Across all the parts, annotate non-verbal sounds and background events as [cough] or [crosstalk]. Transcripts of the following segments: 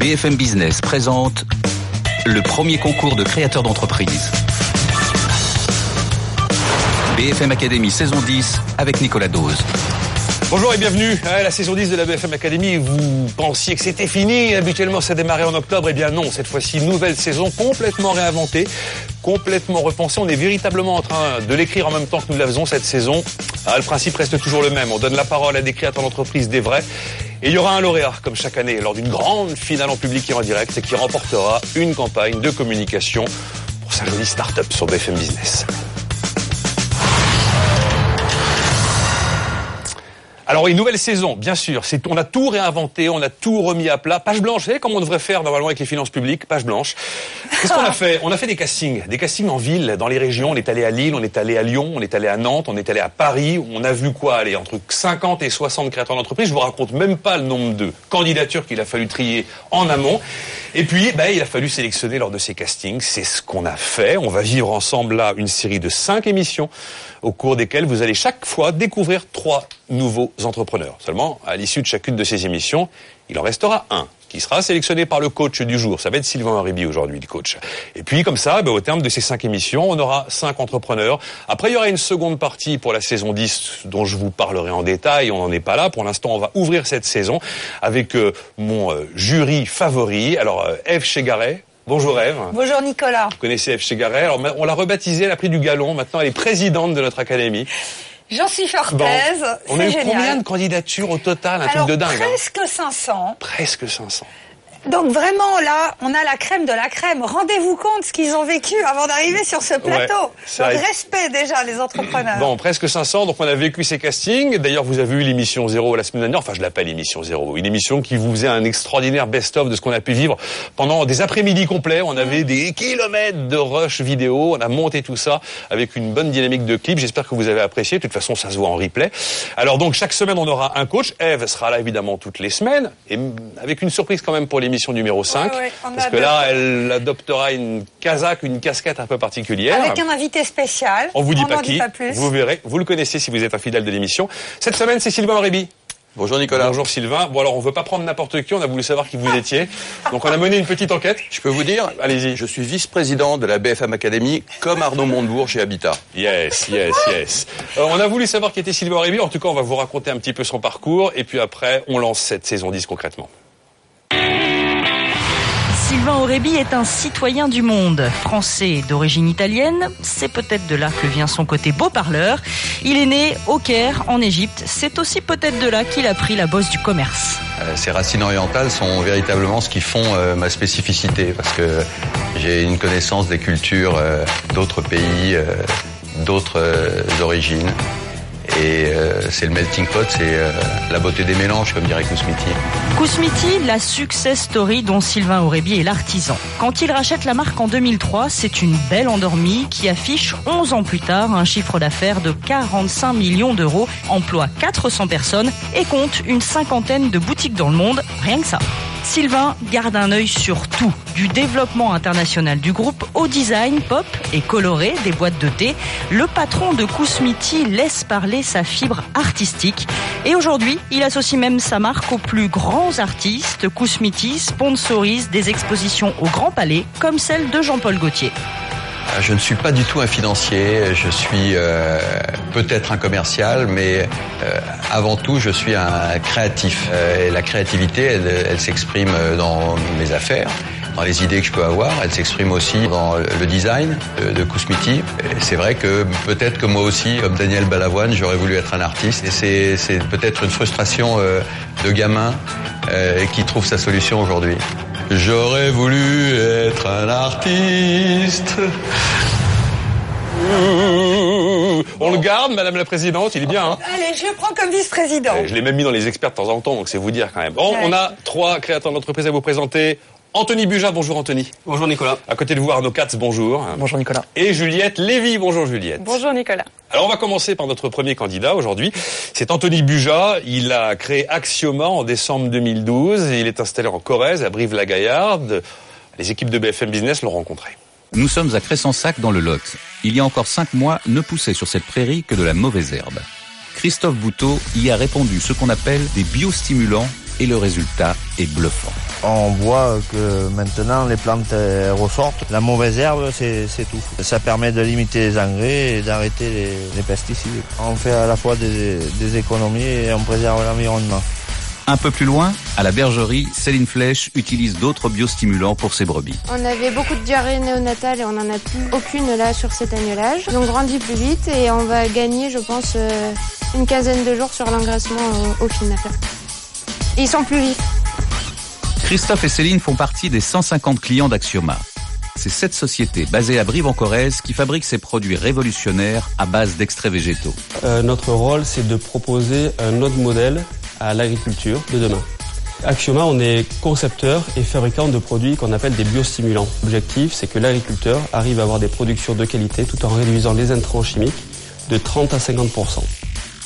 BFM Business présente le premier concours de créateurs d'entreprise. BFM Academy saison 10 avec Nicolas Dose. Bonjour et bienvenue à la saison 10 de la BFM Academy. Vous pensiez que c'était fini, habituellement ça démarrait en octobre, eh bien non, cette fois-ci nouvelle saison complètement réinventée, complètement repensée. On est véritablement en train de l'écrire en même temps que nous la faisons cette saison. Ah, le principe reste toujours le même, on donne la parole à des créateurs d'entreprise, des vrais. Et il y aura un lauréat, comme chaque année, lors d'une grande finale en public et en direct, qui remportera une campagne de communication pour sa jolie start-up sur BFM Business. Alors une nouvelle saison, bien sûr. C'est, on a tout réinventé, on a tout remis à plat. Page blanche, vous savez comme on devrait faire normalement avec les finances publiques, page blanche. Qu'est-ce qu'on a fait? On a fait des castings, des castings en ville, dans les régions. On est allé à Lille, on est allé à Lyon, on est allé à Nantes, on est allé à Paris. On a vu quoi? Aller entre 50 et 60 créateurs d'entreprise. Je vous raconte même pas le nombre de candidatures qu'il a fallu trier en amont. Et puis, ben, il a fallu sélectionner lors de ces castings. C'est ce qu'on a fait. On va vivre ensemble là une série de cinq émissions au cours desquelles vous allez chaque fois découvrir trois nouveaux entrepreneurs. Seulement, à l'issue de chacune de ces émissions, il en restera un qui sera sélectionné par le coach du jour. Ça va être Sylvain Haribi aujourd'hui, le coach. Et puis, comme ça, ben, au terme de ces cinq émissions, on aura cinq entrepreneurs. Après, il y aura une seconde partie pour la saison 10 dont je vous parlerai en détail. On n'en est pas là. Pour l'instant, on va ouvrir cette saison avec euh, mon euh, jury favori. Alors, euh, Eve Chegaret, Bonjour Eve. Bonjour Nicolas. Vous connaissez Eve Chegaret. Alors, on l'a rebaptisée, elle a pris du galon. Maintenant, elle est présidente de notre académie. J'en suis fortaise. Bon. On a eu c'est combien génial. de candidatures au total? Un Alors, truc de dingue. hein. presque 500. Presque 500. Donc vraiment là, on a la crème de la crème. Rendez-vous compte ce qu'ils ont vécu avant d'arriver sur ce plateau. c'est Donc respect déjà les entrepreneurs. Bon, presque 500, donc on a vécu ces castings. D'ailleurs, vous avez eu l'émission Zéro la semaine dernière. Enfin, je l'appelle émission Zéro. Une émission qui vous faisait un extraordinaire best-of de ce qu'on a pu vivre pendant des après-midi complets. On avait des kilomètres de rush vidéo. On a monté tout ça avec une bonne dynamique de clip. J'espère que vous avez apprécié. De toute façon, ça se voit en replay. Alors donc, chaque semaine, on aura un coach. Eve sera là, évidemment, toutes les semaines. Et avec une surprise quand même pour l'émission numéro 5. Ouais, ouais, on parce que là, elle adoptera une casaque, une casquette un peu particulière. Avec un invité spécial. On vous dit on pas qui, dit pas plus. vous verrez, vous le connaissez si vous êtes un fidèle de l'émission. Cette semaine, c'est Sylvain Aurébi. Bonjour Nicolas. Bonjour Sylvain. Bon alors, on veut pas prendre n'importe qui, on a voulu savoir qui vous étiez. Donc on a mené une petite enquête. Je peux vous dire, Allez-y. je suis vice-président de la BFM Academy, comme Arnaud Montebourg chez Habitat. Yes, yes, yes. Euh, on a voulu savoir qui était Sylvain Aurébi. En tout cas, on va vous raconter un petit peu son parcours. Et puis après, on lance cette saison 10 concrètement. Sylvain Aurébi est un citoyen du monde. Français d'origine italienne, c'est peut-être de là que vient son côté beau parleur. Il est né au Caire, en Égypte. C'est aussi peut-être de là qu'il a pris la bosse du commerce. Euh, Ces racines orientales sont véritablement ce qui font euh, ma spécificité, parce que j'ai une connaissance des cultures euh, d'autres pays, euh, d'autres euh, origines. Et euh, c'est le melting pot, c'est euh, la beauté des mélanges, comme dirait Kousmiti. Kousmiti, la success story dont Sylvain Aurébi est l'artisan. Quand il rachète la marque en 2003, c'est une belle endormie qui affiche 11 ans plus tard un chiffre d'affaires de 45 millions d'euros, emploie 400 personnes et compte une cinquantaine de boutiques dans le monde, rien que ça. Sylvain garde un œil sur tout, du développement international du groupe au design pop et coloré des boîtes de thé. Le patron de Kousmiti laisse parler sa fibre artistique et aujourd'hui, il associe même sa marque aux plus grands artistes. Kousmiti sponsorise des expositions au Grand Palais comme celle de Jean-Paul Gaultier. Euh, Je ne suis pas du tout un financier, je suis euh, peut-être un commercial, mais euh, avant tout, je suis un créatif. Euh, la créativité, elle, s'exprime dans mes affaires, dans les idées que je peux avoir. Elle s'exprime aussi dans le design de, de Kousmiti. C'est vrai que peut-être que moi aussi, comme Daniel Balavoine, j'aurais voulu être un artiste. Et c'est, peut-être une frustration euh, de gamin euh, qui trouve sa solution aujourd'hui. J'aurais voulu être un artiste. On le garde, Madame la Présidente, il est bien. Hein Allez, je le prends comme vice-président. Je l'ai même mis dans les experts de temps en temps, donc c'est vous dire quand même. Bon, on a trois créateurs d'entreprise à vous présenter. Anthony Buja, bonjour Anthony. Bonjour Nicolas. À côté de vous, Arnaud Katz, bonjour. Bonjour Nicolas. Et Juliette Lévy, bonjour Juliette. Bonjour Nicolas. Alors on va commencer par notre premier candidat aujourd'hui. C'est Anthony Buja. Il a créé Axioma en décembre 2012 et il est installé en Corrèze, à Brive-la-Gaillarde. Les équipes de BFM Business l'ont rencontré. Nous sommes à Cressensac dans le Lot. Il y a encore cinq mois, ne poussait sur cette prairie que de la mauvaise herbe. Christophe Bouteau y a répandu ce qu'on appelle des biostimulants et le résultat est bluffant. On voit que maintenant les plantes ressortent. La mauvaise herbe, c'est tout. Ça permet de limiter les engrais et d'arrêter les, pesticides. On fait à la fois des, des économies et on préserve l'environnement. Un peu plus loin, à la bergerie, Céline Flèche utilise d'autres biostimulants pour ses brebis. On avait beaucoup de diarrhée néonatale et on n'en a plus aucune là sur cet annulage. Ils ont grandi plus vite et on va gagner, je pense, euh, une quinzaine de jours sur l'engraissement au, final. ils sont plus vifs. Christophe et Céline font partie des 150 clients d'Axioma. C'est cette société basée à Brive-en-Corrèze qui fabrique ces produits révolutionnaires à base d'extraits végétaux. Euh, notre rôle, c'est de proposer un autre modèle à l'agriculture de demain. Axioma, on est concepteur et fabricant de produits qu'on appelle des biostimulants. L'objectif, c'est que l'agriculteur arrive à avoir des productions de qualité tout en réduisant les intrants chimiques de 30 à 50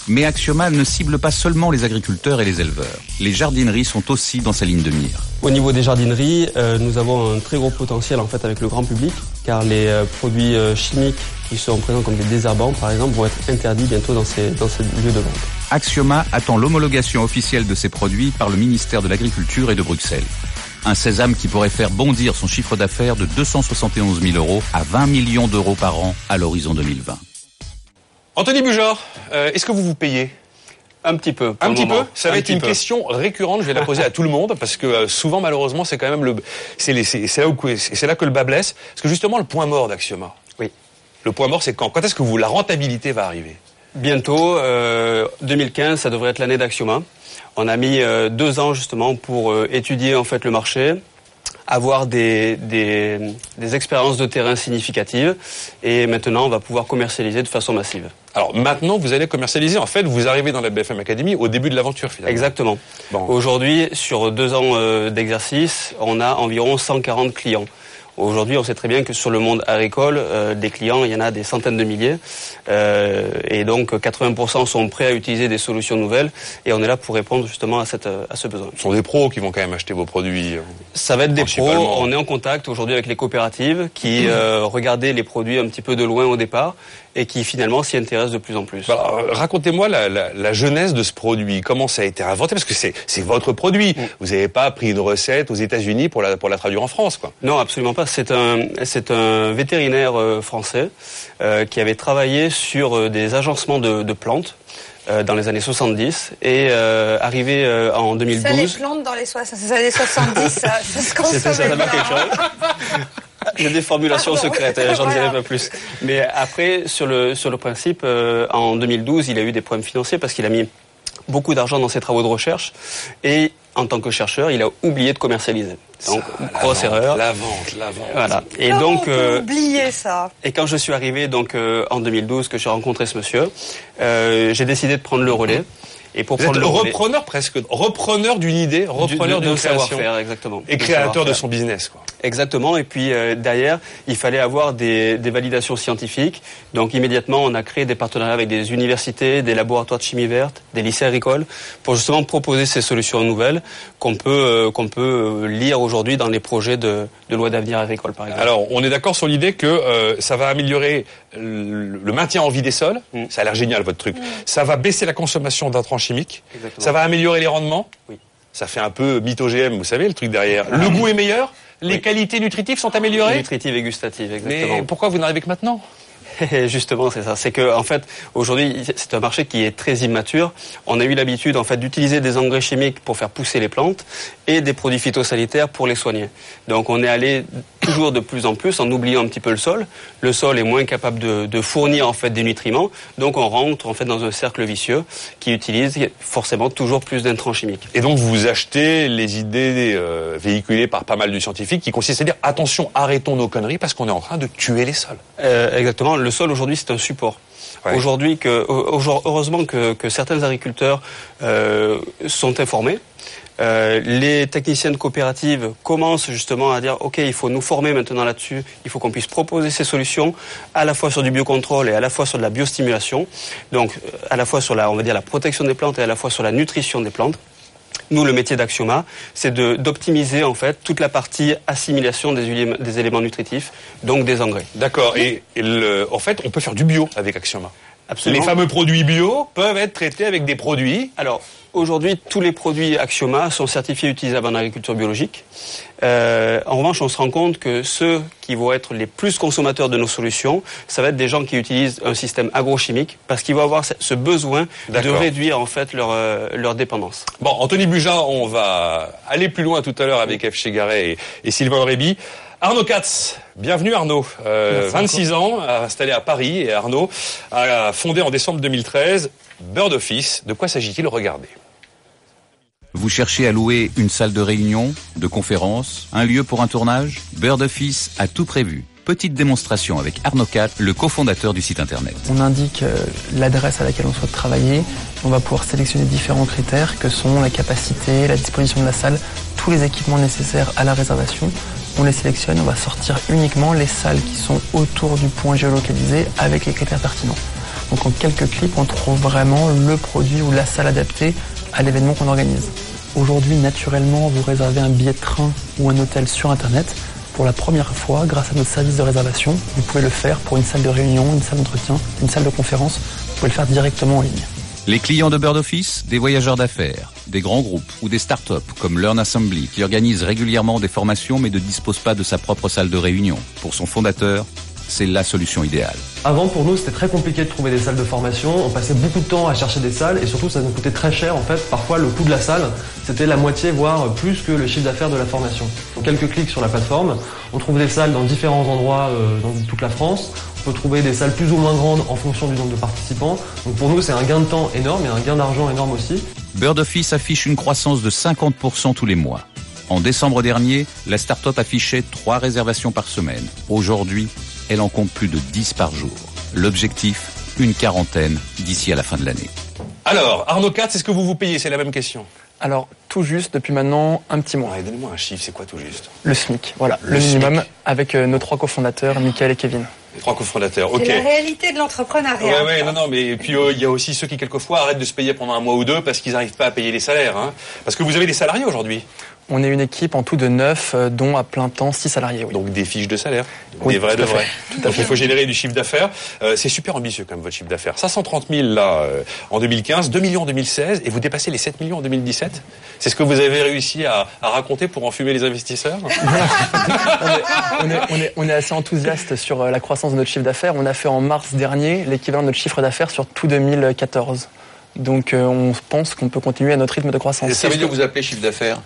mais Axioma ne cible pas seulement les agriculteurs et les éleveurs. Les jardineries sont aussi dans sa ligne de mire. Au niveau des jardineries, euh, nous avons un très gros potentiel en fait avec le grand public, car les euh, produits euh, chimiques qui sont présents comme des désherbants, par exemple, vont être interdits bientôt dans ces, dans ces lieux de vente. Axioma attend l'homologation officielle de ces produits par le ministère de l'Agriculture et de Bruxelles. Un sésame qui pourrait faire bondir son chiffre d'affaires de 271 000 euros à 20 millions d'euros par an à l'horizon 2020. Anthony Bujor, euh, est-ce que vous vous payez un petit peu. Un petit peu. Ça va être une question récurrente. Je vais la poser à tout le monde parce que euh, souvent, malheureusement, c'est quand même le, c'est là où, c'est là que le bas blesse. Parce que justement, le point mort d'Axioma. Oui. Le point mort, c'est quand? Quand est-ce que vous la rentabilité va arriver? Bientôt, 2015, euh, ça devrait être l'année d'Axioma. On a mis deux ans justement pour étudier en fait le marché, avoir des, des, des, expériences de terrain significatives et maintenant on va pouvoir commercialiser de façon massive. Alors maintenant vous allez commercialiser, en fait vous arrivez dans la BFM Academy au début de l'aventure finalement. Exactement. Aujourd'hui sur deux ans euh, d'exercice on a environ 140 clients. Aujourd'hui, on sait très bien que sur le monde agricole, euh, des clients, il y en a des centaines de milliers. Euh, et donc, 80% sont prêts à utiliser des solutions nouvelles. Et on est là pour répondre justement à, cette, à ce besoin. Ce sont des pros qui vont quand même acheter vos produits. Euh, Ça va être des pros. On est en contact aujourd'hui avec les coopératives qui euh, regardaient les produits un petit peu de loin au départ et qui finalement s'y intéressent de plus en plus. Bah, racontez-moi la, la, la, jeunesse de ce produit. Comment ça a été inventé? Parce que c'est votre produit. Mm. Vous n'avez pas pris une recette aux États-Unis pour la, pour la traduire en France, quoi. Non, absolument pas. C'est un, c'est un vétérinaire euh, français euh, qui avait travaillé sur euh, des agencements de, de plantes euh, dans les années 70 et euh, arrivé euh, en 2012. Ça, les plantes dans les, années 70, [laughs] c'est ce qu'on certainement quelque chose. Il y a des formulations secrètes, j'en dirai pas plus. Mais après, sur le, sur le principe, en 2012, il a eu des problèmes financiers parce qu'il a mis beaucoup d'argent dans ses travaux de recherche et en tant que chercheur, il a oublié de commercialiser. Donc, grosse erreur. La vente, la vente. Voilà. Et donc, on peut oublier ça? Et quand je suis arrivé donc en 2012, que j'ai rencontré ce monsieur, euh, j'ai décidé de prendre le relais. Et pour prendre le repreneur presque, repreneur d'une idée, repreneur d'une savoir-faire, exactement. Et créateur de son business, quoi. Exactement. Et puis euh, derrière, il fallait avoir des, des, validations scientifiques. Donc immédiatement, on a créé des partenariats avec des universités, des laboratoires de chimie verte, des lycées agricoles, pour justement proposer ces solutions nouvelles qu'on peut euh, qu'on peut euh, lire aujourd'hui dans les projets de, de loi d'avenir agricole, par exemple. Alors, on est d'accord sur l'idée que euh, ça va améliorer le maintien en vie des sols. Mm. Ça a l'air génial votre truc. Mm. Ça va baisser la consommation d'intrants chimiques. Ça va améliorer les rendements. Oui. Ça fait un peu mytho vous savez, le truc derrière. Le goût est meilleur. Les qualités nutritives sont améliorées. Nutritives et gustatives, exactement. Mais pourquoi vous n'arrivez que maintenant? [laughs] Justement, c'est ça. C'est que, en fait, aujourd'hui, c'est un marché qui est très immature. On a eu l'habitude, en fait, d'utiliser des engrais chimiques pour faire pousser les plantes et des produits phytosanitaires pour les soigner. Donc, on est allé toujours de plus en plus en oubliant un petit peu le sol. Le sol est moins capable de, de fournir, en fait, des nutriments. Donc, on rentre, en fait, dans un cercle vicieux qui utilise forcément toujours plus d'intrants chimiques. Et donc, vous achetez les idées euh, véhiculées par pas mal de scientifiques qui consistent à dire, attention, arrêtons nos conneries parce qu'on est en train de tuer les sols. Euh, exactement le sol aujourd'hui c'est un support. Aujourd'hui, que, heureusement que, que certains agriculteurs euh, sont informés. Euh, les techniciennes coopératives commencent justement à dire ok il faut nous former maintenant là-dessus il faut qu'on puisse proposer ces solutions à la fois sur du biocontrôle et à la fois sur de la biostimulation donc euh, à la fois sur la on va dire la protection des plantes et à la fois sur la nutrition des plantes nous, le métier d'Axioma, c'est d'optimiser en fait toute la partie assimilation des, éléments nutritifs, donc des engrais. D'accord. Et, en fait, on peut faire du bio avec Axioma. Absolument. Les fameux produits bio peuvent être traités avec des produits. Alors, Aujourd'hui, tous les produits Axioma sont certifiés utilisables en agriculture biologique. Euh, en revanche, on se rend compte que ceux qui vont être les plus consommateurs de nos solutions, ça va être des gens qui utilisent un système agrochimique parce qu'ils vont avoir ce besoin de réduire en fait leur, euh, leur dépendance. Bon, Anthony Buja, on va aller plus loin tout à l'heure avec F. Chegaray et, et Sylvain Réby. Arnaud Katz, bienvenue Arnaud. Euh, 26 ans, installé à Paris et Arnaud a fondé en décembre 2013 Bird Office. De quoi s'agit-il? Regardez. Vous cherchez à louer une salle de réunion, de conférence, un lieu pour un tournage? Bird Office a tout prévu. Petite démonstration avec Arnaud le cofondateur du site internet. On indique euh, l'adresse à laquelle on souhaite travailler. On va pouvoir sélectionner différents critères que sont la capacité, la disposition de la salle, tous les équipements nécessaires à la réservation. On les sélectionne, on va sortir uniquement les salles qui sont autour du point géolocalisé avec les critères pertinents. Donc en quelques clics, on trouve vraiment le produit ou la salle adaptée à l'événement qu'on organise. Aujourd'hui, naturellement, vous réservez un billet de train ou un hôtel sur Internet. Pour la première fois, grâce à notre service de réservation, vous pouvez le faire pour une salle de réunion, une salle d'entretien, une salle de conférence. Vous pouvez le faire directement en ligne. Les clients de Bird Office, des voyageurs d'affaires, des grands groupes ou des startups comme Learn Assembly qui organisent régulièrement des formations mais ne disposent pas de sa propre salle de réunion. Pour son fondateur, c'est la solution idéale. Avant, pour nous, c'était très compliqué de trouver des salles de formation. On passait beaucoup de temps à chercher des salles et surtout, ça nous coûtait très cher. En fait, parfois, le coût de la salle, c'était la moitié, voire plus que le chiffre d'affaires de la formation. En quelques clics sur la plateforme, on trouve des salles dans différents endroits euh, dans toute la France. On peut trouver des salles plus ou moins grandes en fonction du nombre de participants. Donc pour nous, c'est un gain de temps énorme et un gain d'argent énorme aussi. Bird Office affiche une croissance de 50% tous les mois. En décembre dernier, la start-up affichait 3 réservations par semaine. Aujourd'hui, elle en compte plus de 10 par jour. L'objectif, une quarantaine d'ici à la fin de l'année. Alors, Arnaud Katz, est-ce que vous vous payez? C'est la même question. Alors, tout juste depuis maintenant un petit mois. Donnez-moi un chiffre, c'est quoi tout juste? Le SMIC, voilà, le, minimum avec euh, nos trois cofondateurs, Michael et Kevin. Les trois cofondateurs, ok. C'est la réalité de l'entrepreneuriat. Ouais, ouais, non, non, mais puis euh, il y a aussi ceux qui quelquefois arrêtent de se payer pendant un mois ou deux parce qu'ils n'arrivent pas à payer les salaires. Hein. Parce que vous avez des salariés aujourd'hui. On est une équipe en tout de 9, euh, dont à plein temps 6 salariés. Oui. Donc des fiches de salaire, des vrais de vrais. Donc il faut générer du chiffre d'affaires. Euh, c'est super ambitieux quand même votre chiffre d'affaires. 530 000 là euh, en 2015, 2 millions en 2016 et vous dépassez les 7 millions en 2017. C'est ce que vous avez réussi à, à raconter pour enfumer les investisseurs [laughs] on, est, on, est, on, est, assez enthousiaste sur la croissance de notre chiffre d'affaires. On a fait en mars dernier l'équivalent de notre chiffre d'affaires sur tout 2014. Donc on pense qu'on peut continuer à notre rythme de croissance. Et ça veut dire que vous appelez chiffre d'affaires?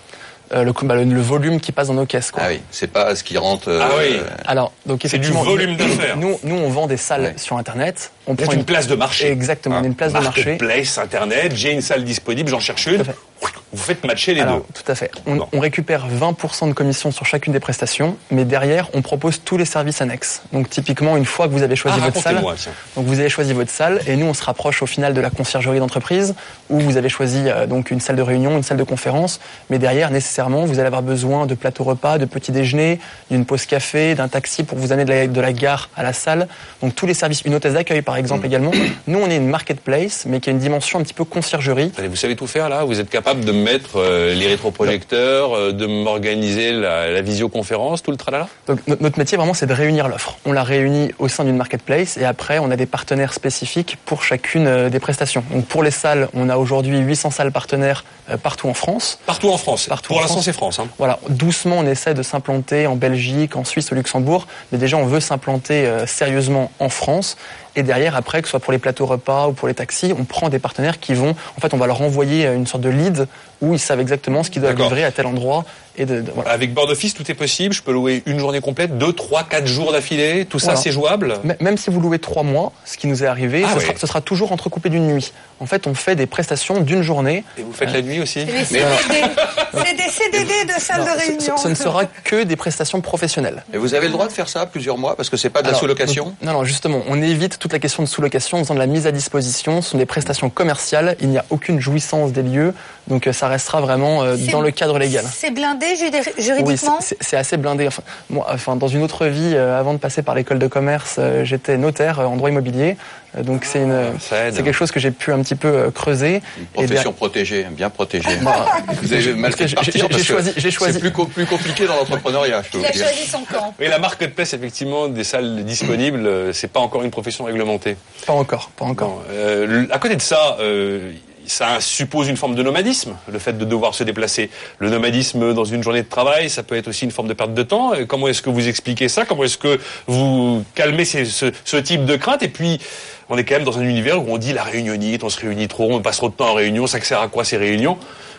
Euh, le, bah, le, le, volume qui passe dans nos caisses. Quoi. Ah oui, c'est pas ce qui rentre. Euh, ah oui. Alors, donc c'est du volume d'affaires. Nous, nous, on vend des salles ouais. sur Internet. On prend une... une place de marché. Exactement, ah. une place de marché. Place Internet. J'ai une salle disponible, j'en cherche une vous faites matcher les Alors, deux. Tout à fait. On, on, récupère 20% de commission sur chacune des prestations, mais derrière, on propose tous les services annexes. Donc typiquement, une fois que vous avez choisi ah, votre salle, donc vous avez choisi votre salle, et nous, on se rapproche au final de la conciergerie d'entreprise, où vous avez choisi euh, donc une salle de réunion, une salle de conférence, mais derrière, nécessairement, vous allez avoir besoin de plateaux repas, de petits déjeuners, d'une pause café, d'un taxi pour vous amener de la, de la, gare à la salle. Donc tous les services, une hôtesse d'accueil par exemple mmh. également. Nous, on est une marketplace, mais qui a une dimension un petit peu conciergerie. Allez, vous savez tout faire là? Vous êtes capable de mettre euh, les rétroprojecteurs, euh, de m'organiser la, la, visioconférence, tout le tralala? Donc notre métier vraiment c'est de réunir l'offre. On la réunit au sein d'une marketplace et après on a des partenaires spécifiques pour chacune euh, des prestations. Donc pour les salles, on a aujourd'hui 800 salles partenaires euh, partout en France. Partout en France. Partout pour l'instant c'est France. Hein. Voilà, doucement on essaie de s'implanter en Belgique, en Suisse, au Luxembourg, mais déjà on veut s'implanter euh, sérieusement en France. Et derrière, après, que ce soit pour les plateaux repas ou pour les taxis, on prend des partenaires qui vont, en fait, on va leur envoyer une sorte de lead où ils savent exactement ce qu'ils doivent livrer à tel endroit. Et de, de, voilà. Avec Board Office, tout est possible. Je peux louer une journée complète, deux, trois, quatre jours d'affilée. Tout voilà. ça, c'est jouable. Même si vous louez trois mois, ce qui nous est arrivé, ah ce, oui. sera, ce, sera, toujours entrecoupé d'une nuit. En fait, on fait des prestations d'une journée. Et vous faites euh, la nuit aussi C'est des CDD de salle de réunion. Ce, ce, ne sera que des prestations professionnelles. Et vous avez le droit de faire ça plusieurs mois parce que c'est pas de Alors, la sous-location Non, non, justement, on évite toute la question de sous-location en faisant de la mise à disposition. Ce sont des prestations commerciales. Il n'y a aucune jouissance des lieux. Donc ça restera vraiment euh, dans le cadre légal. C'est blindé juridiquement Oui, c'est assez blindé. Enfin, moi, enfin, dans une autre vie, euh, avant de passer par l'école de commerce, euh, j'étais notaire en droit immobilier. Donc c'est une, c'est quelque chose que j'ai pu un petit peu creuser. Une profession et protégée, bien protégée. Bah, [laughs] vous avez mal fait J'ai choisi. C'est plus, co plus, compliqué dans l'entrepreneuriat, je Il a choisi son camp. Oui, la marketplace, effectivement, des salles disponibles, c'est pas encore une profession réglementée. Pas encore, pas encore. Bon, euh, à côté de ça. Euh, ça suppose une forme de nomadisme, le fait de devoir se déplacer. Le nomadisme dans une journée de travail, ça peut être aussi une forme de perte de temps. Comment est-ce que vous expliquez ça? Comment est-ce que vous calmez ce, type de crainte? Et puis, on est quand même dans un univers où on dit la réunionite, on se réunit trop, on passe trop de temps en réunion, ça sert à quoi ces réunions?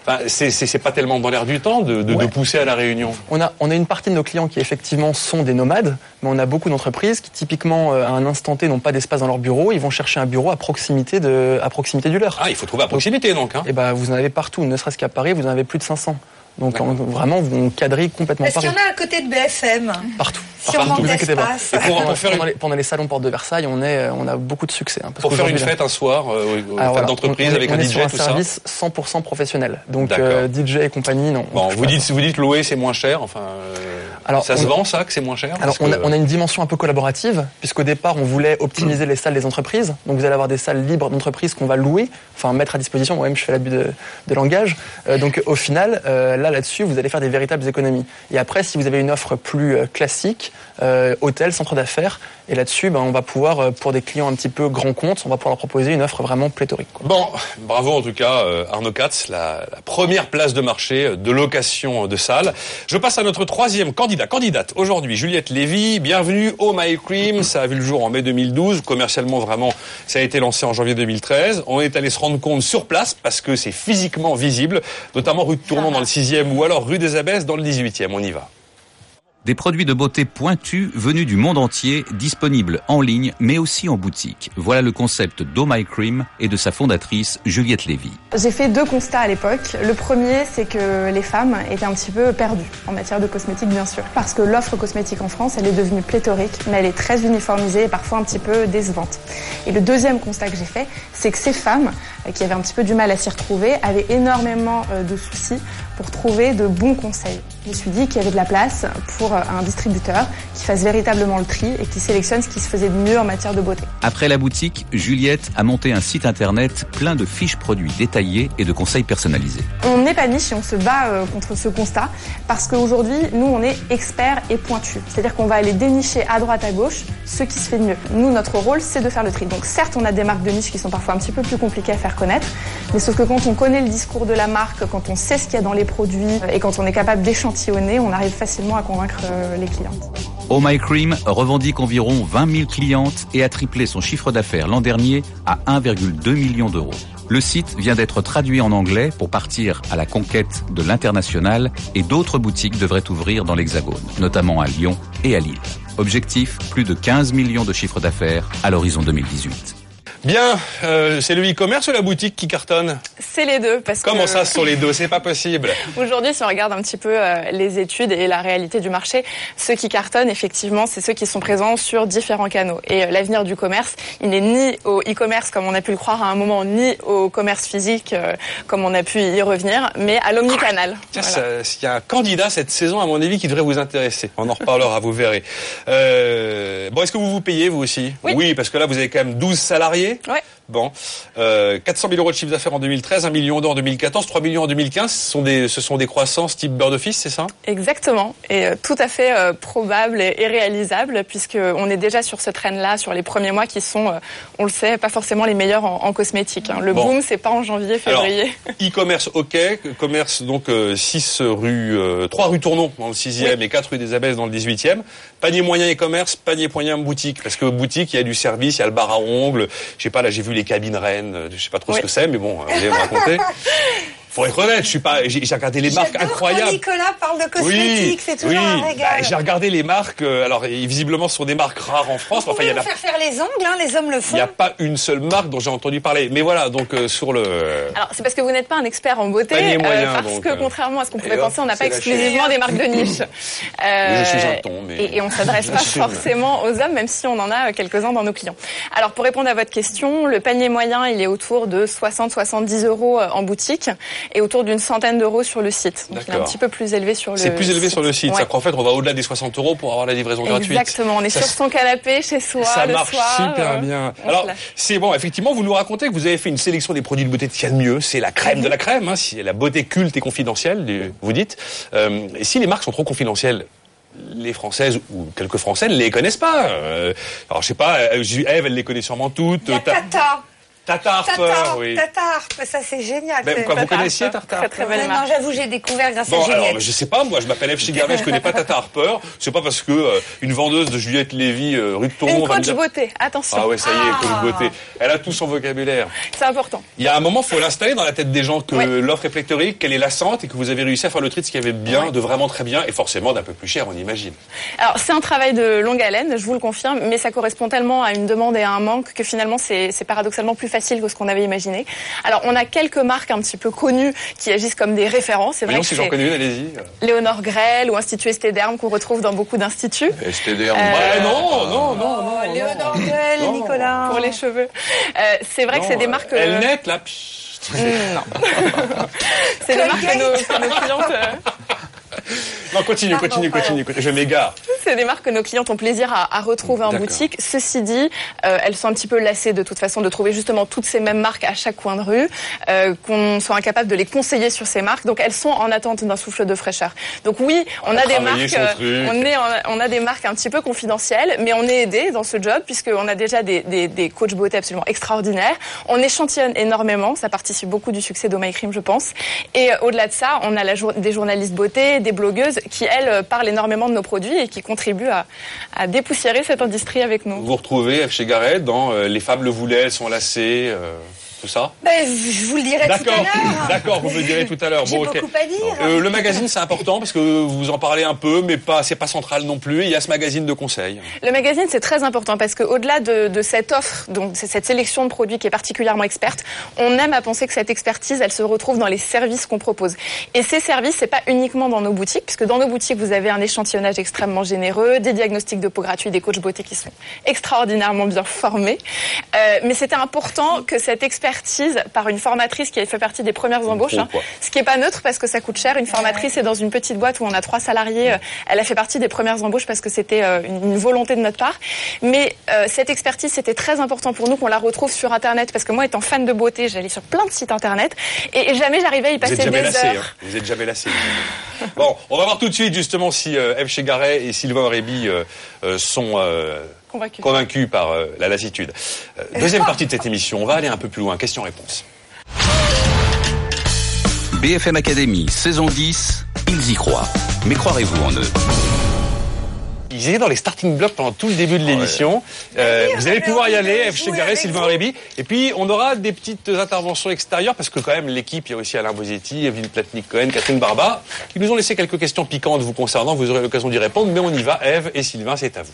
Enfin, c'est pas tellement dans l'air du temps de, de, de, pousser à la réunion. On a, on a une partie de nos clients qui effectivement sont des nomades, mais on a beaucoup d'entreprises qui typiquement euh, à un instant T n'ont pas d'espace dans leur bureau, ils vont chercher un bureau à proximité de, à proximité du leur. Ah, il faut trouver à proximité donc. Hein. Et eh ben, vous en avez partout, ne serait-ce qu'à Paris, vous en avez plus de 500. Donc vraiment, on quadrille complètement Est-ce qu'il y en a à côté de BFM Partout. Si on d'espace. Pour, pour faire pendant, les, salons Porte de Versailles, on, est, on a beaucoup de succès. Hein, pour faire une fête un soir, euh, fête d'entreprise avec on un est DJ, sur un tout service 100% professionnel. Donc euh, DJ et compagnie, non. Bon, vous dites, vous dites louer, c'est moins cher. Enfin, euh, alors, ça se vend ça, que c'est moins cher Alors on, a, on, a, une dimension un peu collaborative, puisqu'au départ, on voulait optimiser les salles des entreprises. Donc vous allez avoir des salles libres d'entreprise qu'on va louer, enfin mettre à disposition. Moi-même, je fais l'abus de, de, langage. Euh, donc au final, euh, là, là-dessus, vous allez faire des véritables économies. Et après, si vous avez une offre plus euh, classique, hôtel, centre d'affaires, et là-dessus, ben, on va pouvoir, pour des clients un petit peu grand compte, on va pouvoir proposer une offre vraiment pléthorique. Bon, bravo en tout cas, Arnaud Katz, la, la, première place de marché de location de salles. Je passe à notre troisième candidat, candidate aujourd'hui, Juliette Lévy. Bienvenue au My Cream. Ça a vu le jour en mai 2012. Commercialement, vraiment, ça a été lancé en janvier 2013. On est allé se rendre compte sur place parce que c'est physiquement visible, notamment rue de Tournon dans le 6e ou alors rue des Abbesses dans le 18e. On y va. Des produits de beauté pointus venus du monde entier, disponibles en ligne mais aussi en boutique. Voilà le concept d'O My Cream et de sa fondatrice Juliette Lévy. J'ai fait deux constats à l'époque. Le premier, c'est que les femmes étaient un petit peu perdues en matière de cosmétiques, bien sûr. Parce que l'offre cosmétique en France, elle est devenue pléthorique, mais elle est très uniformisée et parfois un petit peu décevante. Et le deuxième constat que j'ai fait, c'est que ces femmes, euh, qui avaient un petit peu du mal à s'y retrouver, avaient énormément euh, de soucis pour trouver de bons conseils. Je me suis dit qu'il y avait de la place pour euh, un distributeur qui fasse véritablement le tri et qui sélectionne ce qui se faisait de mieux en matière de beauté. Après la boutique, Juliette a monté un site internet plein de fiches produits détaillés et de conseils personnalisés. On n'est pas niche et on se bat euh, contre ce constat parce qu'aujourd'hui, nous, on est experts et pointus. C'est-à-dire qu'on va aller dénicher à droite, à gauche ce qui se fait de mieux. Nous, notre rôle, c'est de faire le tri. Donc certes, on a des marques de niche qui sont parfois un petit peu plus compliquées à faire connaître, mais sauf que quand on connaît le discours de la marque, quand on sait ce qu'il y a dans les produits et quand on est capable d'échantillonner, on arrive facilement à convaincre euh, les clientes. Oh My Cream revendique environ 20 000 clientes et a triplé son chiffre d'affaires l'an dernier à 1,2 million d'euros. Le site vient d'être traduit en anglais pour partir à la conquête de l'international et d'autres boutiques devraient ouvrir dans l'Hexagone, notamment à Lyon et à Lille. Objectif, plus de 15 millions de chiffres d'affaires à l'horizon 2018. Bien, euh, c'est le e-commerce ou la boutique qui cartonne C'est les deux. Parce Comment ça, ce sont les deux? C'est pas possible. Aujourd'hui, si on regarde un petit peu euh, les études et la réalité du marché, ceux qui cartonnent, effectivement, c'est ceux qui sont présents sur différents canaux. Et euh, l'avenir du commerce, il n'est ni au e-commerce, comme on a pu le croire à un moment, ni au commerce physique, comme on a pu y revenir, mais à l'omnicanal. Tiens, il y a un candidat cette saison, à mon avis, qui devrait vous intéresser? On en reparlera, vous verrez. bon, est-ce que vous vous payez, vous aussi? Oui. oui, parce que là, vous avez quand même 12 salariés. Ouais. Bon, euh, 400 000 euros de chiffre d'affaires en 2013, 1 million d'euros en 2014, 3 millions en 2015. Ce sont des, ce sont des croissances type beurre d'office, c'est ça? Exactement, et euh, tout à fait euh, probable et, et, réalisable, puisque on est déjà sur ce train-là sur les premiers mois qui sont, euh, on le sait, pas forcément les meilleurs en, en cosmétique. Hein. Le bon. boom, c'est pas en janvier, février. [laughs] E-commerce, ok. Commerce, donc 6 rue, 3 rue Tournon dans le 6e oui. et 4 rue des Abbesses dans le 18e. Panier moyen e-commerce, panier moyen boutique. Parce que boutique, il y a du service, il y a le bar à ongles. Je sais pas, là j'ai vu les cabines reines, je sais pas trop ce que c'est, mais bon, vous allez me raconter. [laughs] Faut être honnête, je suis pas, j'ai regardé les marques incroyables. Quand Nicolas parle de cosmétiques, oui, c'est toujours oui. un régal. Bah, j'ai regardé les marques, euh, alors visiblement ce sont des marques rares en France. Vous enfin, il y en a faire faire les ongles, hein, les hommes le font. Il n'y a pas une seule marque dont j'ai entendu parler. Mais voilà, donc euh, sur le. Alors c'est parce que vous n'êtes pas un expert en beauté, Panier moyen, euh, parce donc, que contrairement à ce qu'on pouvait hop, penser, on n'a pas exclusivement des marques de [laughs] niche. je suis un ton, mais et, et on s'adresse pas forcément aux hommes, même si on en a quelques-uns dans nos clients. Alors pour répondre à votre question, le panier moyen, il est autour de 60-70 euros en boutique et autour d'une centaine d'euros sur le site. Donc il est un petit peu plus élevé sur le. C'est plus élevé sur le site. Ouais. Ça qu'en fait, on va au-delà des 60 euros pour avoir la livraison gratuite. Exactement. On est Ça sur son canapé chez soi Ça le marche soir. super euh, bien. on Alors, c'est bon, effectivement, vous nous racontez que vous avez fait une sélection des produits de beauté de y a de mieux. C'est la crème de la crème, hein, c'est la beauté culte et confidentielle, vous dites. Euh, et si les marques sont trop confidentielles, les Françaises ou quelques Français ne les connaissent pas. Euh, alors, je sais pas, euh, Eve, elle les connaît sûrement toutes. Il y a Ta- Tata. Tata Harper, oui. Tata Harper, ça c'est génial. Ben, quoi, vous connaissiez Tata Très très belle Non, j'avoue, j'ai découvert grâce Bon, à Juliette. alors, je sais pas, moi, je m'appelle F. Chigaret, je connais pas Tata Harper. C'est pas parce que euh, une vendeuse de Juliette Lévy, euh, rue de Tournon, Une va me coach dire... beauté, attention. Ah ouais, ça y est, Ah. coach beauté. Elle a tout son vocabulaire. C'est important. Il y a un moment, faut l'installer dans la tête des gens que Ouais. l'offre est pléthorique, qu'elle est lassante et que vous avez réussi à faire le tri de ce qu'il y avait de bien, Ouais. de vraiment très bien et forcément d'un peu plus cher, on imagine. Alors c'est un travail de longue haleine, je vous le confirme, mais ça correspond tellement à une demande et à un manque que finalement c'est c'est paradoxalement plus facile que ce qu'on avait imaginé. Alors on a quelques marques un petit peu connues qui agissent comme des références. C'est vrai Voyons que si j'en c'est connais une, allez-y. Léonore Grell ou Institut Estéderme qu'on retrouve dans beaucoup d'instituts. STDR, Ouais, non, non, non, non. Oh, Léonore Gueule, Non. Nicolas. Pour les cheveux. Euh, c'est vrai que c'est des marques. Elle euh, net, là. pssst. Mm, [laughs] non. c'est des marques que nos, que nos clientes. [laughs] Non, continue, Pardon, continue, continue, continue. Je m'égare. C'est des marques que nos clientes ont plaisir à, à retrouver en boutique. Ceci dit, euh, elles sont un petit peu lassées de toute façon de trouver justement toutes ces mêmes marques à chaque coin de rue, euh, qu'on soit incapable de les conseiller sur ces marques. Donc elles sont en attente d'un souffle de fraîcheur. Donc oui, on a des marques, euh, on est, en- on a des marques un petit peu confidentielles, mais on est aidé dans ce job puisqu'on a déjà des, des, des coachs beauté absolument extraordinaires. On échantillonne énormément, ça participe beaucoup du succès d'O My Cream, je pense. Et au-delà de ça, on a la jour- des journalistes beauté, des blogueuses qui elles euh, parlent énormément de nos produits et qui contribuent à, dépoussiérer cette industrie avec nous. Vous retrouvez F. chez Garrett dans euh, Les femmes le voulaient, elles sont lassées, euh, tout ça Ben, je vous le dirai tout à D'accord, l'heure. [laughs] d'accord, vous me le direz tout à l'heure. J'ai Bon, beaucoup à dire. Euh, le magazine, c'est important parce que vous en parlez un peu, mais pas, c'est pas central non plus. Il y a ce magazine de conseils. Le magazine, c'est très important parce qu'au-delà de, de cette offre, donc cette sélection de produits qui est particulièrement experte, on aime à penser que cette expertise, elle se retrouve dans les services qu'on propose. Et ces services, c'est pas uniquement dans nos boutiques, puisque dans nos boutiques, vous avez un échantillonnage extrêmement généreux, des diagnostics de peau gratuits, des coachs beauté qui sont extraordinairement bien formés. Euh, mais c'était important que cette expertise, par une formatrice qui a fait partie des premières embauches, hein, ce qui est pas neutre parce que ça coûte cher. Une formatrice est dans une petite boîte où on a trois salariés. Euh, Elle a fait partie des premières embauches parce que c'était euh, une, volonté de notre part. Mais euh, cette expertise, c'était très important pour nous qu'on la retrouve sur Internet parce que moi, étant fan de beauté, j'allais sur plein de sites Internet et, et jamais j'arrivais à y Vous êtes passer jamais des lassé. heures. hein. Vous êtes jamais lassé. bon, on va voir tout de suite justement si euh, F. chez Garret et Sylvain euh, sont convaincus par euh, la lassitude. Euh, deuxième partie de cette émission, on va aller un peu plus loin. Question-réponse. BFM Academy, saison 10, ils y croient. Mais croirez-vous en eux? Ils étaient dans les starting blocks pendant tout le début de l'émission. Euh, vous allez pouvoir y aller, F. avec Sylvain. Aurébi. Et puis, on aura des petites interventions extérieures parce que quand même, l'équipe, il y a aussi Alain Bosetti, Evelyne Platnik-Cohen, Catherine Barba, qui nous ont laissé quelques questions piquantes vous concernant. Vous aurez l'occasion d'y répondre, mais on y va. Eve et Sylvain, c'est à vous.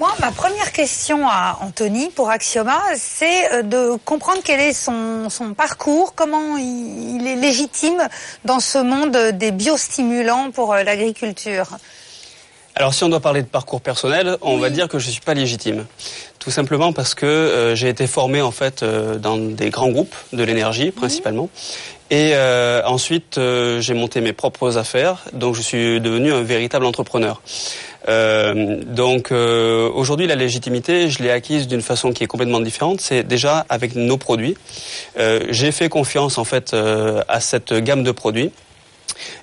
Moi, ma première question à Anthony pour Axioma, c'est euh, de comprendre quel est son, son parcours, comment il, il est légitime dans ce monde des biostimulants pour euh, l'agriculture. Alors si on doit parler de parcours personnel, on va dire que je suis pas légitime. Tout simplement parce que euh, j'ai été formé en fait euh, dans des grands groupes de l'énergie principalement. Et euh, ensuite, j'ai monté mes propres affaires, donc je suis devenu un véritable entrepreneur. Euh, donc euh, aujourd'hui, la légitimité, je l'ai acquise d'une façon qui est complètement différente. C'est déjà avec nos produits. Euh, j'ai fait confiance en fait à cette gamme de produits.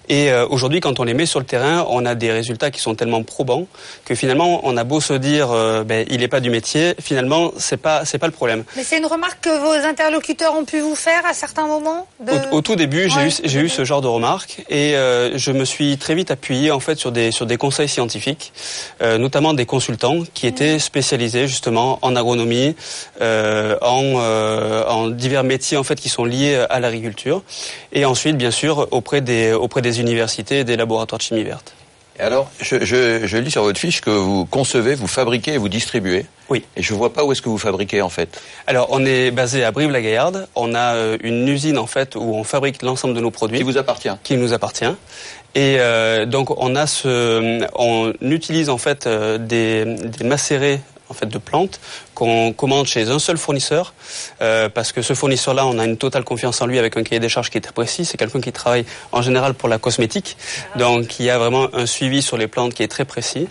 Et euh, aujourd'hui, quand on les met sur le terrain, on a des résultats qui sont tellement probants que finalement, on a beau se dire, euh, ben, il n'est pas du métier. Finalement, c'est pas c'est pas le problème. Mais c'est une remarque que vos interlocuteurs ont pu vous faire à certains moments de... Au, au tout début, j'ai Ouais, eu j'ai eu ce genre de remarques et euh, je me suis très vite appuyé en fait sur des sur des conseils scientifiques, euh, notamment des consultants qui étaient spécialisés justement en agronomie, euh, en euh, en divers métiers en fait qui sont liés à l'agriculture et ensuite bien sûr auprès des auprès des universités et des laboratoires de chimie verte. Et alors, je, je, je lis sur votre fiche que vous concevez, vous fabriquez et vous distribuez. Oui. Et je vois pas où est-ce que vous fabriquez en fait. Alors, on est basé à Brive-la-Gaillarde. On a euh, une usine en fait où on fabrique l'ensemble de nos produits Qui vous appartient qui nous appartient. Et euh, donc, on a ce, on utilise en fait euh, des, des macérés en fait de plantes qu'on commande chez un seul fournisseur euh, parce que ce fournisseur-là, on a une totale confiance en lui avec un cahier des charges qui est très précis. C'est quelqu'un qui travaille en général pour la cosmétique, donc il y a vraiment un suivi sur les plantes qui est très précis.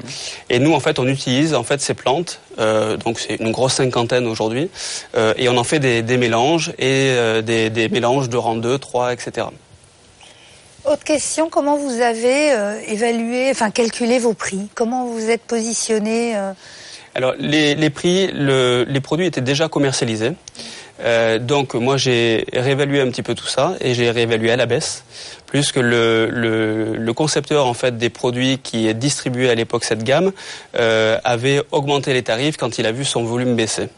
Et nous, en fait, on utilise en fait ces plantes, euh, donc c'est une grosse cinquantaine aujourd'hui, euh, et on en fait des, des mélanges et des, des mélanges de rang 2, 3, etc. Autre question, comment vous avez euh, évalué, enfin calculé vos prix? Comment vous êtes positionné euh, Alors les, les prix, le- les produits étaient déjà commercialisés. Euh, donc moi j'ai réévalué un petit peu tout ça et j'ai réévalué à la baisse, plus que le, le, le, concepteur en fait des produits qui est distribué à l'époque cette gamme euh, avait augmenté les tarifs quand il a vu son volume baisser.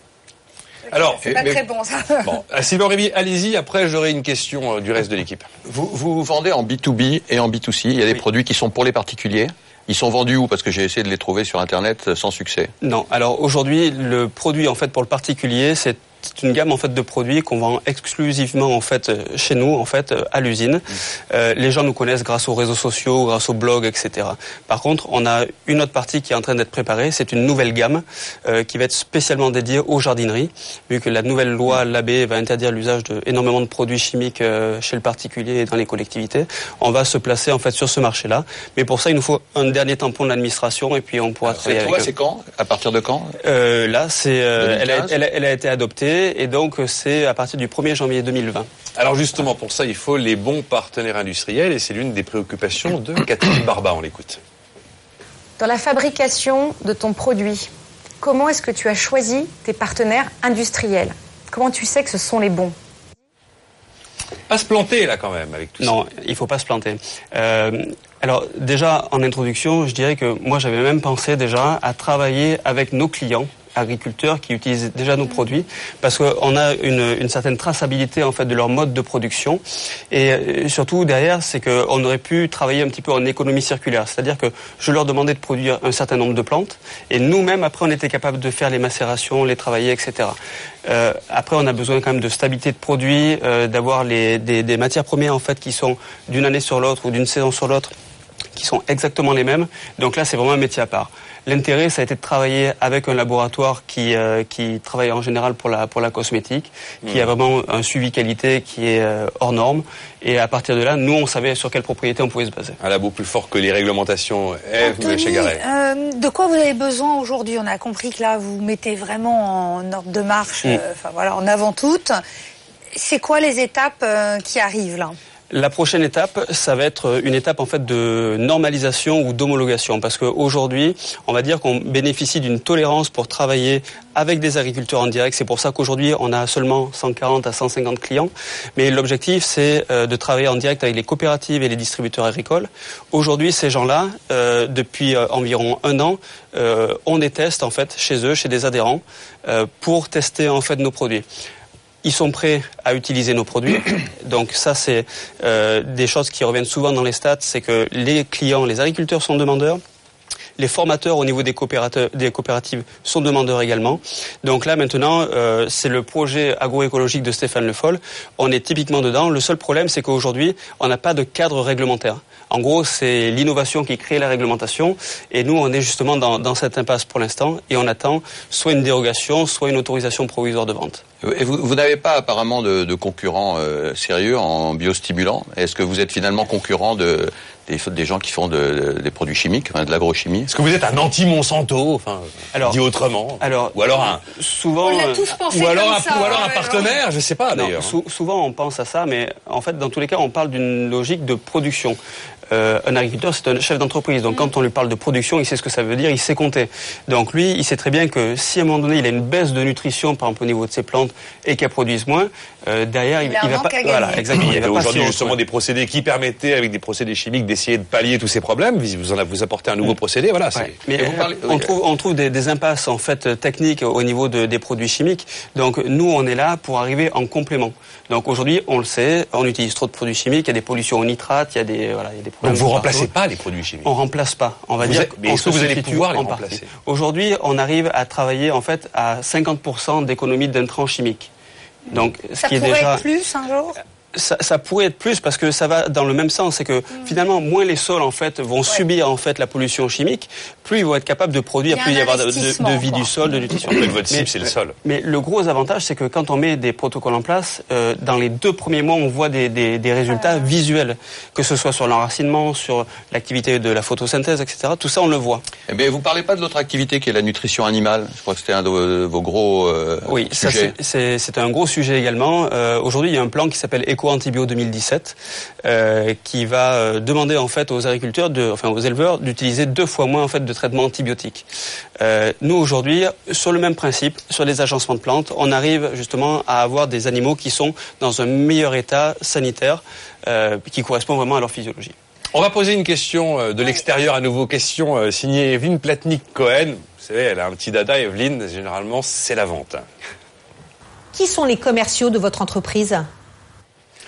Alors, c'est pas très bon ça. [laughs] Bon, Sylvain Rémy, allez-y. Après, j'aurai une question euh, du reste de l'équipe. Vous, vous vendez en B2B et en B2C. Il y a des produits qui sont pour les particuliers. Ils sont vendus où Parce que j'ai essayé de les trouver sur Internet sans succès. Non. Alors aujourd'hui, le produit en fait pour le particulier, c'est c'est une gamme en fait de produits qu'on vend exclusivement en fait chez nous en fait à l'usine. Mmh. Euh, les gens nous connaissent grâce aux réseaux sociaux, grâce aux blogs, etc. Par contre, on a une autre partie qui est en train d'être préparée. C'est une nouvelle gamme euh, qui va être spécialement dédiée aux jardineries, vu que la nouvelle loi l'AB va interdire l'usage de énormément de produits chimiques euh, chez le particulier et dans les collectivités. On va se placer en fait sur ce marché-là. Mais pour ça, il nous faut un dernier tampon de l'administration et puis on pourra travailler. Avec c'est quand? À partir de quand? Euh, Là, c'est euh, elle, elle, elle a été adoptée et donc c'est à partir du 1er janvier 2020. Alors justement, pour ça, il faut les bons partenaires industriels et c'est l'une des préoccupations de Catherine Barba. On l'écoute. Dans la fabrication de ton produit, comment est-ce que tu as choisi tes partenaires industriels? Comment tu sais que ce sont les bons? Pas se planter là quand même avec tout non, ça. Non, il faut pas se planter. Euh, alors déjà en introduction, je dirais que moi j'avais même pensé déjà à travailler avec nos clients agriculteurs qui utilisent déjà nos produits parce qu'on a une, certaine traçabilité en fait de leur mode de production et euh, surtout derrière c'est qu'on aurait pu travailler un petit peu en économie circulaire c'est-à-dire que je leur demandais de produire un certain nombre de plantes et nous-mêmes après on était capable de faire les macérations les travailler etc euh, après on a besoin quand même de stabilité de produit euh, d'avoir des, des matières premières en fait qui sont d'une année sur l'autre ou d'une saison sur l'autre qui sont exactement les mêmes. Donc là, c'est vraiment un métier à part. L'intérêt, ça a été de travailler avec un laboratoire qui, euh, qui travaille en général pour la, pour la cosmétique, qui a mmh. vraiment un suivi qualité qui est euh, hors norme. Et à partir de là, nous, on savait sur quelle propriété on pouvait se baser. Un labo plus fort que les réglementations. Eve chez euh, de quoi vous avez besoin aujourd'hui? On a compris que là, vous mettez vraiment en ordre de marche, mmh. enfin voilà, en avant toute. C'est quoi les étapes qui arrivent là? La prochaine étape, ça va être une étape en fait de normalisation ou d'homologation, parce qu'aujourd'hui, on va dire qu'on bénéficie d'une tolérance pour travailler avec des agriculteurs en direct. C'est pour ça qu'aujourd'hui, on a seulement 140 à 150 clients. Mais l'objectif, c'est euh, de travailler en direct avec les coopératives et les distributeurs agricoles. Aujourd'hui, ces gens-là, euh, depuis euh, environ un an, on des tests en fait chez eux, chez des adhérents, pour tester en fait nos produits ils sont prêts à utiliser nos produits. [clears throat] Donc ça, c'est euh, des choses qui reviennent souvent dans les stats, c'est que les clients, les agriculteurs sont demandeurs. Les formateurs au niveau des, des coopératives sont demandeurs également. Donc là maintenant, euh, c'est le projet agroécologique de Stéphane Le Foll. On est typiquement dedans. Le seul problème, c'est qu'aujourd'hui, on n'a pas de cadre réglementaire. En gros, c'est l'innovation qui crée la réglementation. Et nous, on est justement dans, dans cette impasse pour l'instant. Et on attend soit une dérogation, soit une autorisation provisoire de vente. Et vous, vous n'avez pas apparemment de, de concurrents euh, sérieux en biostimulant? Est-ce que vous êtes finalement concurrent de, des, des gens qui font de, des produits chimiques, de l'agrochimie Est-ce que vous êtes un anti-Monsanto, enfin, alors, dit autrement alors, Ou alors un, souvent, on tous pensé ou alors, un, ça, ou alors un partenaire, je ne sais pas d'ailleurs. souvent on pense à ça, mais en fait, dans tous les cas, on parle d'une logique de production. Euh, un agriculteur, c'est un chef d'entreprise. Donc, quand on lui parle de production, il sait ce que ça veut dire, il sait compter. Donc, lui, il sait très bien que si à un moment donné, il a une baisse de nutrition, par exemple, au niveau de ses plantes, et qu'elle produise moins, euh, derrière, il, il, va pas. Voilà, exactement. Il y avait aujourd'hui justement des procédés qui permettaient, avec des procédés chimiques, d'essayer de pallier tous ces problèmes. Vous en vous apportez un nouveau procédé, voilà. Ouais. Mais vous parlez, on, trouve, on trouve des, des, impasses en fait techniques au niveau de, des produits chimiques. Donc, nous, on est là pour arriver en complément. Donc, aujourd'hui, on le sait, on utilise trop de produits chimiques. Il y a des pollutions au nitrate, il y a des voilà, il y a des problèmes. Donc, vous remplacez pas les produits chimiques. On remplace pas. On va dire. mais est-ce que vous allez pouvoir les remplacer Aujourd'hui, on arrive à travailler en fait à 50% d'économie d'intrants chimiques. Donc, ce ça qui est déjà être plus un jour? Ça, ça, pourrait être plus parce que ça va dans le même sens. C'est que mm. finalement, moins les sols en fait vont ouais. subir en fait la pollution chimique, plus ils vont être capables de produire, plus il y avoir de, de, de, vie du sol, de nutrition. Mais votre cible, c'est le sol. Mais le gros avantage, c'est que quand on met des protocoles en place, euh, dans les deux premiers mois, on voit des, des, des résultats visuels, que ce soit sur l'enracinement, sur l'activité de la photosynthèse, etc. Tout ça, on le voit. Eh bien, vous parlez pas de l'autre activité qui est la nutrition animale. Je crois que c'était un de vos gros euh, oui, sujets. Oui, c'est un gros sujet également. Euh, Aujourd'hui, il y a un plan qui s'appelle Eco loi Antibio 2017 euh, qui va euh, demander en fait aux agriculteurs, de, enfin aux éleveurs, d'utiliser deux fois moins en fait de traitements antibiotiques. Euh, nous aujourd'hui, sur le même principe, sur les agencements de plantes, on arrive justement à avoir des animaux qui sont dans un meilleur état sanitaire, euh, qui correspond vraiment à leur physiologie. On va poser une question de l'extérieur à nouveau, question signée Evelyne Platnik-Cohen. Vous savez, elle a un petit dada, Evelyne, généralement c'est la vente. Qui sont les commerciaux de votre entreprise?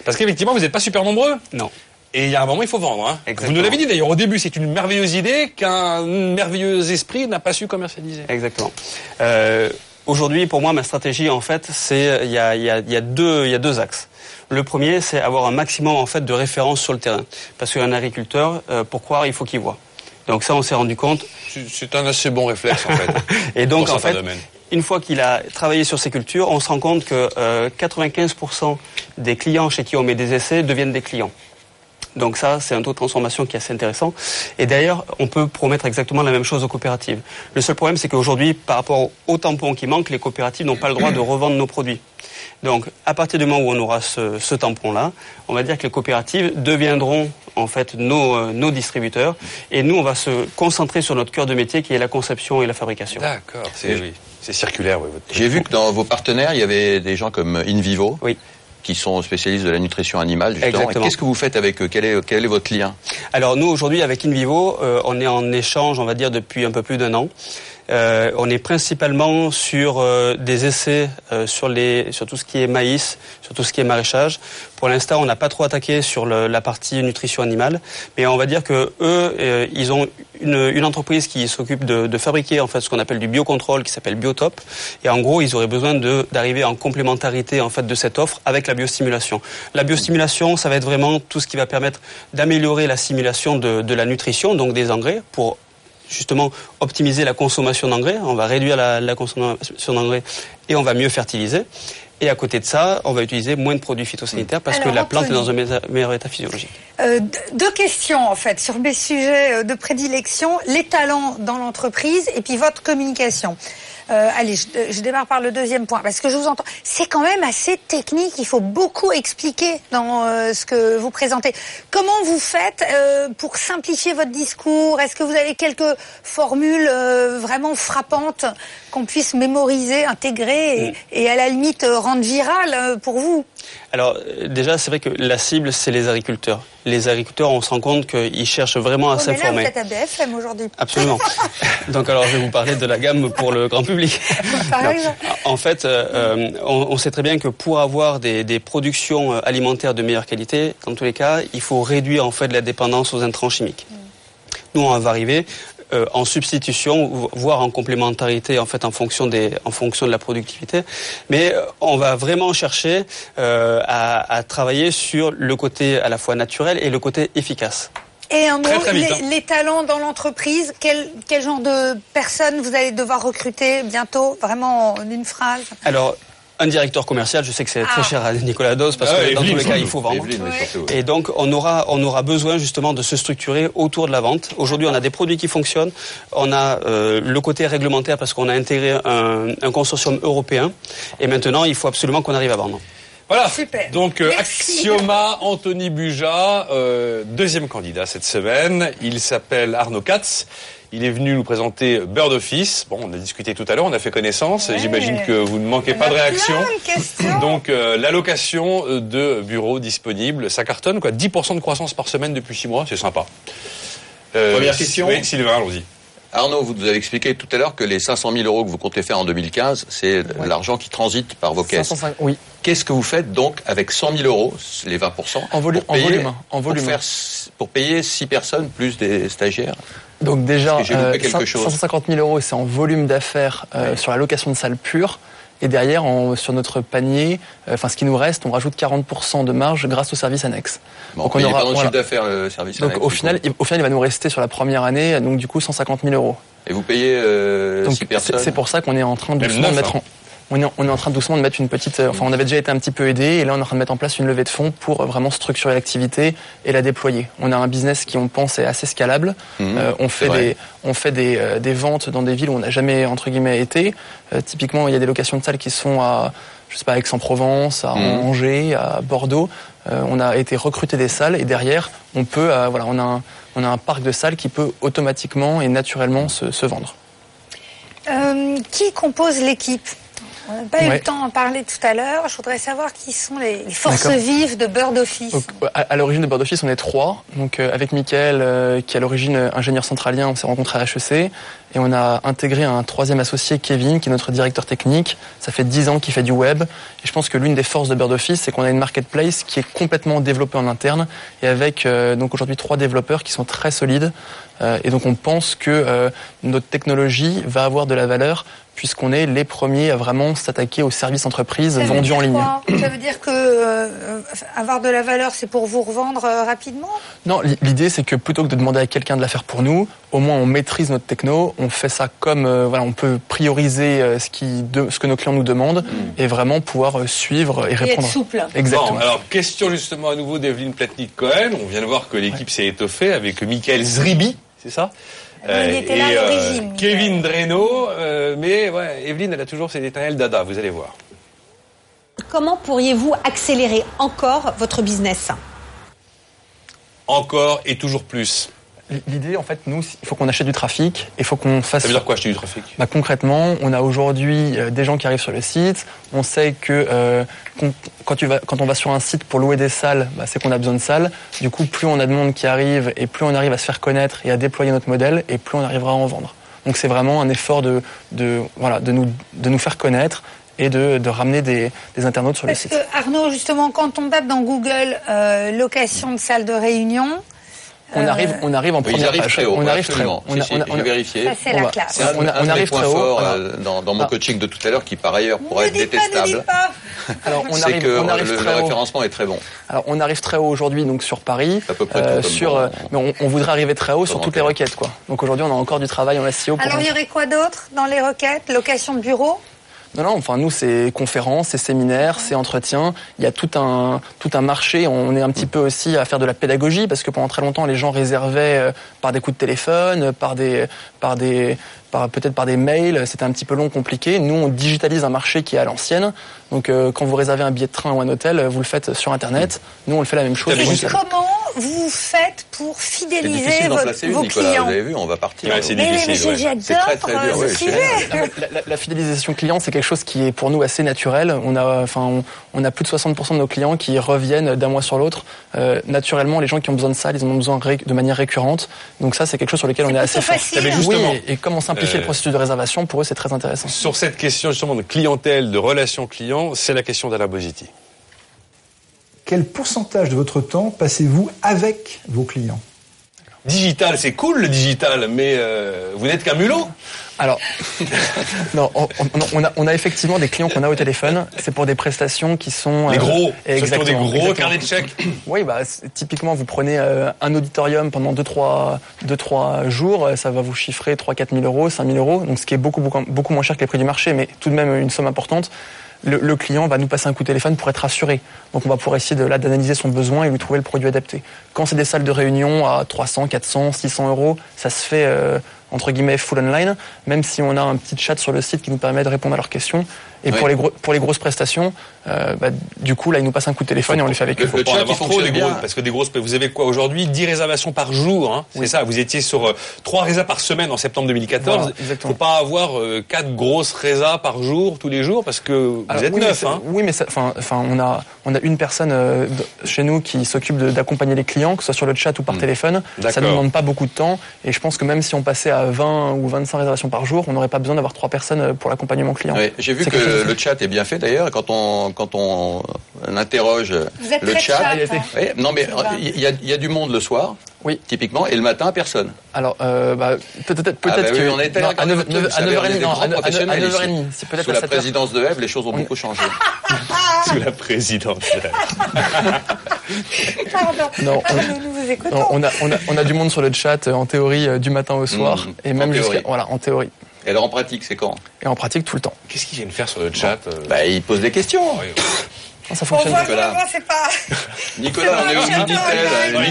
Parce qu'effectivement, vous n'êtes pas super nombreux. Non. Et il y a un moment, il faut vendre. Hein. Vous nous l'avez dit d'ailleurs, au début, c'est une merveilleuse idée qu'un merveilleux esprit n'a pas su commercialiser. Exactement. Euh, Aujourd'hui, pour moi, ma stratégie, en fait, c'est il y a, y, a, y, a deux, il y a deux axes. Le premier, c'est avoir un maximum en fait de références sur le terrain, parce qu'un agriculteur, euh, pour croire, il faut qu'il voit. Donc ça, on s'est rendu compte. C'est un assez bon réflexe, en fait. [laughs] Et donc, en fait, domaines. Une fois qu'il a travaillé sur ces cultures, on se rend compte que euh, 95% des clients chez qui on met des essais deviennent des clients. Donc ça, c'est un taux de transformation qui est assez intéressant. Et d'ailleurs, on peut promettre exactement la même chose aux coopératives. Le seul problème, c'est qu'aujourd'hui, par rapport aux tampons qui manquent, les coopératives n'ont pas le droit de revendre nos produits. Donc, à partir du moment où on aura ce, ce tampon-là, on va dire que les coopératives deviendront en fait nos, euh, nos distributeurs, et nous, on va se concentrer sur notre cœur de métier, qui est la conception et la fabrication. D'accord, c'est oui, c'est circulaire. Oui, J'ai vu que dans vos partenaires, il y avait des gens comme InVivo, qui sont spécialistes de la nutrition animale. Qu'est-ce que vous faites avec eux? Quel est, quel est votre lien? Alors nous aujourd'hui avec InVivo, euh, on est en échange, on va dire depuis un peu plus d'un an. Euh, on est principalement sur euh, des essais euh, sur les sur tout ce qui est maïs, sur tout ce qui est maraîchage. Pour l'instant, on n'a pas trop attaqué sur la partie nutrition animale, mais on va dire que eux, ils ont une, entreprise qui s'occupe de, fabriquer en fait ce qu'on appelle du biocontrôle, qui s'appelle Biotop. Et en gros, ils auraient besoin d'arriver en complémentarité en fait de cette offre avec la biostimulation. La biostimulation, ça va être vraiment tout ce qui va permettre d'améliorer la simulation de, de la nutrition, donc des engrais, pour justement optimiser la consommation d'engrais. On va réduire la, la consommation d'engrais et on va mieux fertiliser. Et à côté de ça, on va utiliser moins de produits phytosanitaires parce Alors, que la plante Anthony. est dans un meilleur- meilleur état physiologique. Euh, deux questions en fait sur mes sujets euh, de prédilection, les talents dans l'entreprise et puis votre communication. Euh, allez, je, je démarre par le deuxième point parce que je vous entends. C'est quand même assez technique. Il faut beaucoup expliquer dans euh, ce que vous présentez. Comment vous faites euh, pour simplifier votre discours? Est-ce que vous avez quelques formules euh, vraiment frappantes qu'on puisse mémoriser, intégrer et, et à la limite euh, rendre virales euh, pour vous? Alors euh, déjà, c'est vrai que la cible, c'est les agriculteurs. Les agriculteurs, on se rend compte qu'ils cherchent vraiment à là, vous s'informer. êtes à BFM aujourd'hui. Absolument. [laughs] [laughs] Donc alors je vais vous parler de la gamme pour le grand public. [laughs] Par exemple. En fait, euh, euh, on, on sait très bien que pour avoir des, des productions alimentaires de meilleure qualité, dans tous les cas, il faut réduire en fait la dépendance aux intrants chimiques. Nous, on va arriver euh, en substitution, vo- voire en complémentarité en fait en fonction des, en fonction de la productivité. Mais euh, on va vraiment chercher euh, à, à travailler sur le côté à la fois naturel et le côté efficace. Et un mot, Très, très vite, les, hein. les talents dans l'entreprise, quel, quel genre de personnes vous allez devoir recruter bientôt, vraiment en une phrase? Alors, un directeur commercial, je sais que c'est très Ah. cher à Nicolas Dos parce Ah que dans tous les cas, il faut vendre. Et donc, on aura, on aura besoin justement de se structurer autour de la vente. Aujourd'hui, on a des produits qui fonctionnent. On a euh, le côté réglementaire parce qu'on a intégré un, un consortium européen. Et maintenant, il faut absolument qu'on arrive à vendre. Voilà. Super. Donc euh. Axioma, Anthony Buja, euh, deuxième candidat cette semaine. Il s'appelle Arnaud Katz. Il est venu nous présenter Bird Office. Bon, on a discuté tout à l'heure, on a fait connaissance. Ouais. J'imagine que vous ne manquez pas de réaction. de. Donc euh, l'allocation euh, de bureaux disponibles, ça cartonne quoi 10% de croissance par semaine depuis 6 mois, c'est sympa. Euh, Première question. Oui, Sylvain, allons-y. Arnaud, vous nous avez expliqué tout à l'heure que les 500 000 euros que vous comptez faire en 2015, c'est l'argent qui transite par vos caisses. 505, oui. Qu'est-ce que vous faites donc avec 100 000 euros, les 20 En volu- pour en payer- volume, en volume. Pour, faire, pour payer 6 personnes plus des stagiaires? Donc déjà, que euh, quelque cin- chose. 550 000 euros, c'est en volume d'affaires euh, sur la location de salle pure. Et derrière, en- sur notre panier, euh, enfin ce qui nous reste, on rajoute 40% de marge grâce au service annexe. Bon, on pas dans le chiffre d'affaires le service Donc annexe, au final, il, au final, il va nous rester sur la première année, donc du coup 150 000 euros. Et vous payez euh, Donc 6 c'est pour ça qu'on est en train de mettre hein. en on est, on est en train doucement de mettre une petite, enfin on avait déjà été un petit peu aidé et là on est en train de mettre en place une levée de fonds pour vraiment structurer l'activité et la déployer. On a un business qui on pense est assez scalable. Mhm. Euh, on fait des, on fait des, euh, des ventes dans des villes où on n'a jamais entre guillemets été. Euh, typiquement il y a des locations de salles qui sont à je sais pas, Aix-en-Provence, à Mhm. Angers, à Bordeaux. Euh, on a été recruter des salles et derrière, on peut, euh, voilà, on a, un, on a un parc de salles qui peut automatiquement et naturellement se, se vendre. Euh, qui compose l'équipe? On n'a pas eu le temps d'en parler tout à l'heure. Je voudrais savoir qui sont les, les forces vives de Bird Office. Donc, à, à l'origine de Bird Office, on est trois. Donc, euh, avec Mickaël, euh, qui est à l'origine euh, ingénieur centralien, on s'est rencontrés à HEC. Et on a intégré un troisième associé, Kevin, qui est notre directeur technique. Ça fait dix ans qu'il fait du web. Et je pense que l'une des forces de Bird Office, c'est qu'on a une marketplace qui est complètement développée en interne. Et avec donc aujourd'hui trois développeurs qui sont très solides. Et donc on pense que notre technologie va avoir de la valeur puisqu'on est les premiers à vraiment s'attaquer aux services entreprises Ça vendus en ligne. Ça veut dire que euh, avoir de la valeur, c'est pour vous revendre euh, rapidement? Non, li- l'idée c'est que plutôt que de demander à quelqu'un de la faire pour nous, au moins on maîtrise notre techno, on fait ça comme euh, voilà, on peut prioriser euh, ce qui de- ce que nos clients nous demandent et vraiment pouvoir euh, suivre et Et être répondre. souple. Exactement. Bon, alors, question justement à nouveau d'Evelyne Platnik-Cohen. On vient de voir que l'équipe s'est étoffée avec Michael Zribi, c'est ça? Il était là à et, l'origine, Kevin Dreno, mais ouais, Evelyne, elle a toujours ses éternels dada, vous allez voir. Comment pourriez-vous accélérer encore votre business? Encore et toujours plus. L'idée en fait nous, il faut qu'on achète du trafic, il faut qu'on fasse Ça veut dire quoi acheter du trafic? Bah, concrètement, on a aujourd'hui euh, des gens qui arrivent sur le site. On sait que euh, quand, tu vas, quand on va sur un site pour louer des salles, bah, c'est qu'on a besoin de salles. Du coup, plus on a de monde qui arrive et plus on arrive à se faire connaître et à déployer notre modèle, et plus on arrivera à en vendre. Donc c'est vraiment un effort de, de, voilà, de, nous, de nous faire connaître et de, de ramener des, des internautes sur le site. que Arnaud, justement, quand on tape dans Google euh, location de salle de réunion, On euh, arrive, on arrive en première page. très haut, on arrive très haut. On a- Si, on a- si, on a- vérifié. Ça, c'est On la classe. On on arrive très haut, euh, dans, dans mon coaching de tout à l'heure, qui par ailleurs pourrait être détestable. [laughs] Alors on C'est arrive, que on arrive le, le très haut. référencement est très bon. Alors on arrive très haut aujourd'hui donc sur Paris, à peu près euh, sur, bon- euh, mais on, on voudrait arriver très haut sur toutes les requêtes quoi. Donc aujourd'hui on a encore du travail en SEO pour. Alors il y aurait quoi d'autre dans les requêtes? Location de bureau? Non non, enfin nous c'est conférences, c'est séminaires, c'est entretiens. Il y a tout un tout un marché. On est un petit peu aussi à faire de la pédagogie parce que pendant très longtemps les gens réservaient euh, par des coups de téléphone, par des par des par peut-être par des mails. C'était un petit peu long, compliqué. Nous on digitalise un marché qui est à l'ancienne. Donc euh, quand vous réservez un billet de train ou un hôtel, vous le faites sur internet. Nous on le fait la même chose. Comment vous faites pour fidéliser votre- vos Nicolas. clients Vous avez vu, on va partir. Ouais, c'est Mais, difficile, mais ouais. j'adore C'est très, très dur, ouais, ce sujet. La, la- la fidélisation client, c'est quelque chose qui est pour nous assez naturel. On a, enfin, on, on a plus de 60% de nos clients qui reviennent d'un mois sur l'autre. Euh, naturellement, les gens qui ont besoin de ça, ils en ont besoin de manière récurrente. Donc ça, c'est quelque chose sur lequel on est assez fort. facile. T'avais justement- Oui, et, et comme on simplifie Euh, le processus de réservation, pour eux, c'est très intéressant. Sur cette question justement de clientèle, de relation client, c'est la question d'Alain Bositi. Quel pourcentage de votre temps passez-vous avec vos clients? Digital, c'est cool le digital, mais euh, vous n'êtes qu'un mulot. Alors, [laughs] non, on, a, on a effectivement des clients qu'on a au téléphone. C'est pour des prestations qui sont Les euh, gros, ceux qui ont des exactement, gros exactement. carnets de chèques. [clears throat] Oui, bah, typiquement, vous prenez euh, un auditorium pendant 2-3 deux, trois jours, euh, ça va vous chiffrer 3-4 000 euros, 5 000 euros, donc ce qui est beaucoup, beaucoup, beaucoup moins cher que les prix du marché, mais tout de même une somme importante. Le, client va nous passer un coup de téléphone pour être rassuré. Donc on va pouvoir essayer de là d'analyser son besoin et lui trouver le produit adapté. Quand c'est des salles de réunion à 300, 400, 600 euros, ça se fait euh, entre guillemets full online, même si on a un petit chat sur le site qui nous permet de répondre à leurs questions. Et Oui. pour, les gros- pour les grosses prestations, euh, bah, du coup, là, ils nous passent un coup de téléphone et on les fait avec Le, eux. le chat, il il trop fonctionne des bien. gros, parce que des grosses, vous avez quoi aujourd'hui? 10 réservations par jour, hein, c'est ça. Vous étiez sur euh, trois résas par semaine en septembre 2014. Voilà, exactement. Faut pas avoir euh, quatre grosses résas par jour tous les jours parce que vous Alors, êtes oui, mais neuf. Hein. Oui, mais ça- enfin, enfin, on a, on a une personne euh, chez nous qui s'occupe d'accompagner les clients, que ce soit sur le chat ou par téléphone. Ça ne demande pas beaucoup de temps. Et je pense que même si on passait à 20 ou 25 réservations par jour, on n'aurait pas besoin d'avoir trois personnes euh, pour l'accompagnement client. J'ai vu que le chat est bien fait d'ailleurs. Quand on, quand on interroge Vous êtes le très chat, hein. Non mais il y, a- il y a du monde le soir, Oui. typiquement, et le matin personne. Alors, euh, bah, peut-être, peut-être Ah bah oui, que on a été non, là à 9, quand même, vous à savez, 9h30, on est des non, grands à 9h30, professionnels ici. 9h30, c'est peut-être Sous la 7h. présidence de Eve, les choses ont beaucoup changé. [laughs] Sous la présidence. Pardon. Non, on- nous, nous vous écoutons. Non, on, a, on, a, on a du monde sur le chat euh, en théorie euh, du matin au soir Mmh, et même jusqu'à voilà en théorie. Et alors en pratique, c'est quand? Et en pratique, tout le temps. Qu'est-ce qu'ils viennent faire sur le chat euh Bah, il pose des questions. Ah, ça On fonctionne. voit Nicolas. pas. [laughs] Nicolas, on est au Minitel. Euh, Nicolas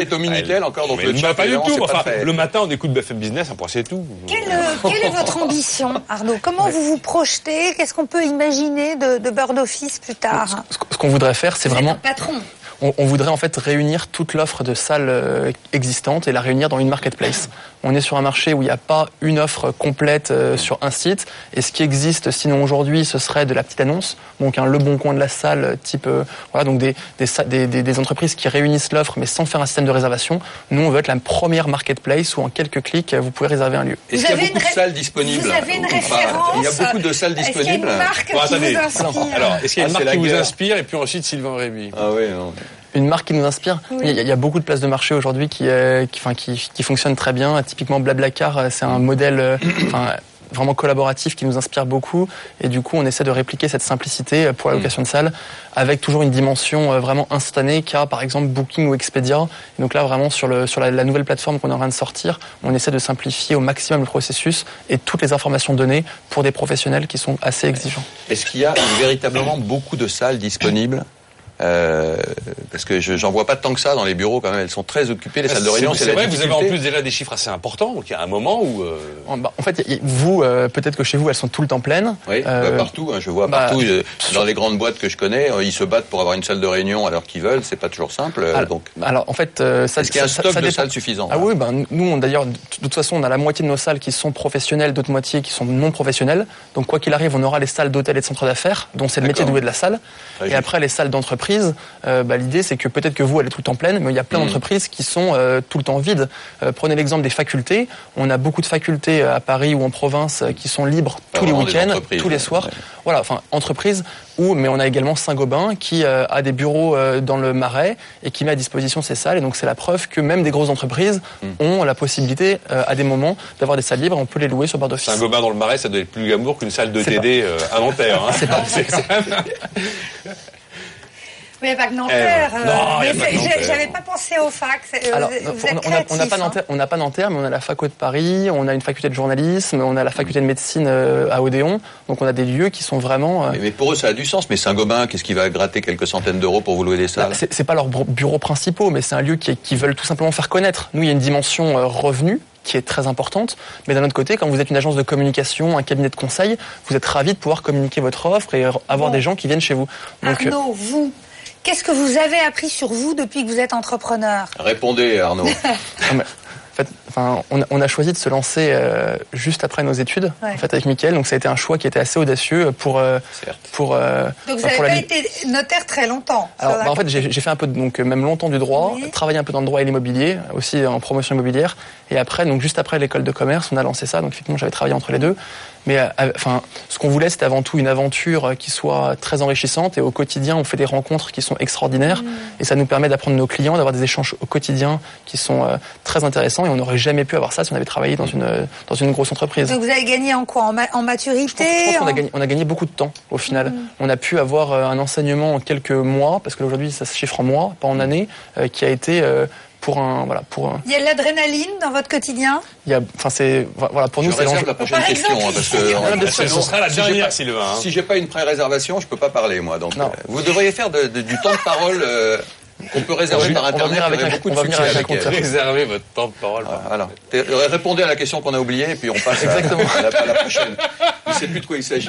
écouter- est au Minitel encore, donc Mais le chat, pas du tout. c'est pas Enfin, fait. le matin, on écoute BFM Business, après c'est tout. Quelle, euh, quelle est votre ambition, Arnaud? Comment vous vous projetez? Qu'est-ce qu'on peut imaginer de, de Bird Office plus tard? Ce ce qu'on voudrait faire, c'est Vous êtes vraiment. patron. On, on voudrait en fait réunir toute l'offre de salles euh, existantes et la réunir dans une marketplace. On est sur un marché où il n'y a pas une offre complète euh, sur un site. Et ce qui existe, sinon aujourd'hui, ce serait de la petite annonce, donc un le bon coin de la salle, euh, type euh, voilà, donc des, des, des, des- des entreprises qui réunissent l'offre mais sans faire un système de réservation. Nous, on veut être la première marketplace où en quelques clics, vous pouvez réserver un lieu. Est-ce Vous qu'il y a avez beaucoup une de salles disponibles Vous avez une référence Il y a beaucoup de salles Est-ce qu'il y a une disponibles. marque Bon, qui vous inspire Alors, est-ce qu'il y a une marque qui vous inspire et puis ensuite Sylvain Réby Ah oui, non. Une marque qui nous inspire. Il, y a, il y a beaucoup de places de marché aujourd'hui qui, euh, qui, enfin, qui, qui fonctionnent très bien. Typiquement, Blablacar, euh, c'est un modèle euh, [coughs] enfin, vraiment collaboratif qui nous inspire beaucoup. Et du coup, on essaie de répliquer cette simplicité pour la location de salles avec toujours une dimension vraiment instantanée qu'a par exemple Booking ou Expedia. Et donc là, vraiment sur, le, sur la, la nouvelle plateforme qu'on est en train de sortir, on essaie de simplifier au maximum le processus et toutes les informations données pour des professionnels qui sont assez exigeants. Est-ce qu'il y a véritablement beaucoup de salles disponibles Euh, parce que je j'en vois pas tant que ça dans les bureaux quand même. Elles sont très occupées les salles de réunion. C'est vrai que vous avez en difficulté. plus déjà des chiffres assez importants, donc il y a un moment où. euh, En, bah, en fait, vous, euh, peut-être que chez vous, elles sont tout le temps pleines. Oui, Euh, bah, partout. hein, je vois bah, partout. dans les grandes boîtes que je connais, euh, ils se battent pour avoir une salle de réunion à l'heure qu'ils veulent. C'est pas toujours simple. euh, Alors, donc, alors, en fait, euh, ça, est-ce qu'il y a un stock ça de salles suffisant Ah oui, ben nous, d'ailleurs, de toute façon, on a la moitié de nos salles qui sont professionnelles, d'autres moitiés qui sont non professionnelles. Donc, quoi qu'il arrive, on aura les salles d'hôtels et de centres d'affaires, dont c'est le métier doué de la salle. Et après, les salles d'entreprise, euh, bah, l'idée, c'est que peut-être que vous, elle est tout le temps pleine, mais il y a plein Mhm. d'entreprises qui sont euh, tout le temps vides. Euh, prenez l'exemple des facultés. On a beaucoup de facultés à Paris ou en province qui sont libres tous les week-ends, entreprises, tous les ouais. soirs. Ouais. Voilà, enfin, entreprise où, mais on a également Saint-Gobain qui a des bureaux dans le Marais et qui met à disposition ses salles. Et donc, c'est la preuve que même des grosses entreprises Hmm. ont la possibilité, euh, à des moments, d'avoir des salles libres. On peut les louer sur Board Office. Saint-Gobain dans le Marais, ça doit être plus glamour qu'une salle de TD euh, à Nanterre. Hein. [laughs] [laughs] [laughs] C'est pas- C'est quand même- Mais pas que Nanterre. Euh, non, Nanterre. J'avais pas pensé au fac. euh, Alors, vous- êtes on n'a pas créatif, hein. Nanterre, on n'a pas Nanterre, mais on a la faco de Paris, on a une faculté de journalisme, on a la faculté de médecine euh, à Odéon. Donc, on a des lieux qui sont vraiment. euh, mais, mais pour eux, ça a du sens. Mais Saint-Gobain, qu'est-ce qui va gratter quelques centaines d'euros pour vous louer des salles? Bah, c'est c'est pas leurs bureaux principaux, mais c'est un lieu qui, qui veulent tout simplement faire connaître. Nous, il y a une dimension euh, revenu qui est très importante, mais d'un autre côté, quand vous êtes une agence de communication, un cabinet de conseil, vous êtes ravi de pouvoir communiquer votre offre et euh, avoir Bon. des gens qui viennent chez vous. Donc, euh, Arnaud, vous, qu'est-ce que vous avez appris sur vous depuis que vous êtes entrepreneur? Répondez, Arnaud. [laughs] Mais, en fait, enfin, on, a- on a choisi de se lancer euh, juste après nos études, Ouais. en fait, avec Mickaël. Donc, ça a été un choix qui était assez audacieux pour euh, pour. euh, Donc vous n'avez la pas été notaire très longtemps. Alors, bah, en fait, j'ai fait un peu, donc même longtemps du droit, Oui. travaillé un peu dans le droit et l'immobilier, aussi en promotion immobilière. Et après, donc juste après l'école de commerce, on a lancé ça. Donc effectivement, j'avais travaillé entre les deux. Mais euh, enfin, ce qu'on voulait, c'était avant tout une aventure euh, qui soit très enrichissante. Et au quotidien, on fait des rencontres qui sont extraordinaires. Et ça nous permet d'apprendre nos clients, d'avoir des échanges au quotidien qui sont euh, très intéressants. Et on n'aurait jamais pu avoir ça si on avait travaillé dans une euh, dans une grosse entreprise. Donc vous avez gagné en quoi? En, ma- en maturité Je pense qu'on a en- gagné, on a gagné beaucoup de temps au final. On a pu avoir un enseignement en quelques mois, parce que aujourd'hui ça se chiffre en mois, pas en années, euh, qui a été euh, pour un voilà pour un, Il y a de l'adrénaline dans votre quotidien? Il y a enfin c'est voilà pour nous c'est l'enjeu. la prochaine Par question, exemple, hein, parce que Ce sera la Si j'ai dernière, pas- Sylvain. hein. Si j'ai pas une pré-réservation, je peux pas parler moi. Donc, Non. euh, vous devriez faire de- de- du temps de parole euh, qu'on peut réserver On va par venir internet. avec un- beaucoup on de va venir succès avec. Réservez votre temps de parole. Voilà, voilà. T'es- euh, Répondez à la question qu'on a oubliée et puis on passe à- Exactement. [laughs] à, la, à la prochaine. Je ne sais plus de quoi il s'agit.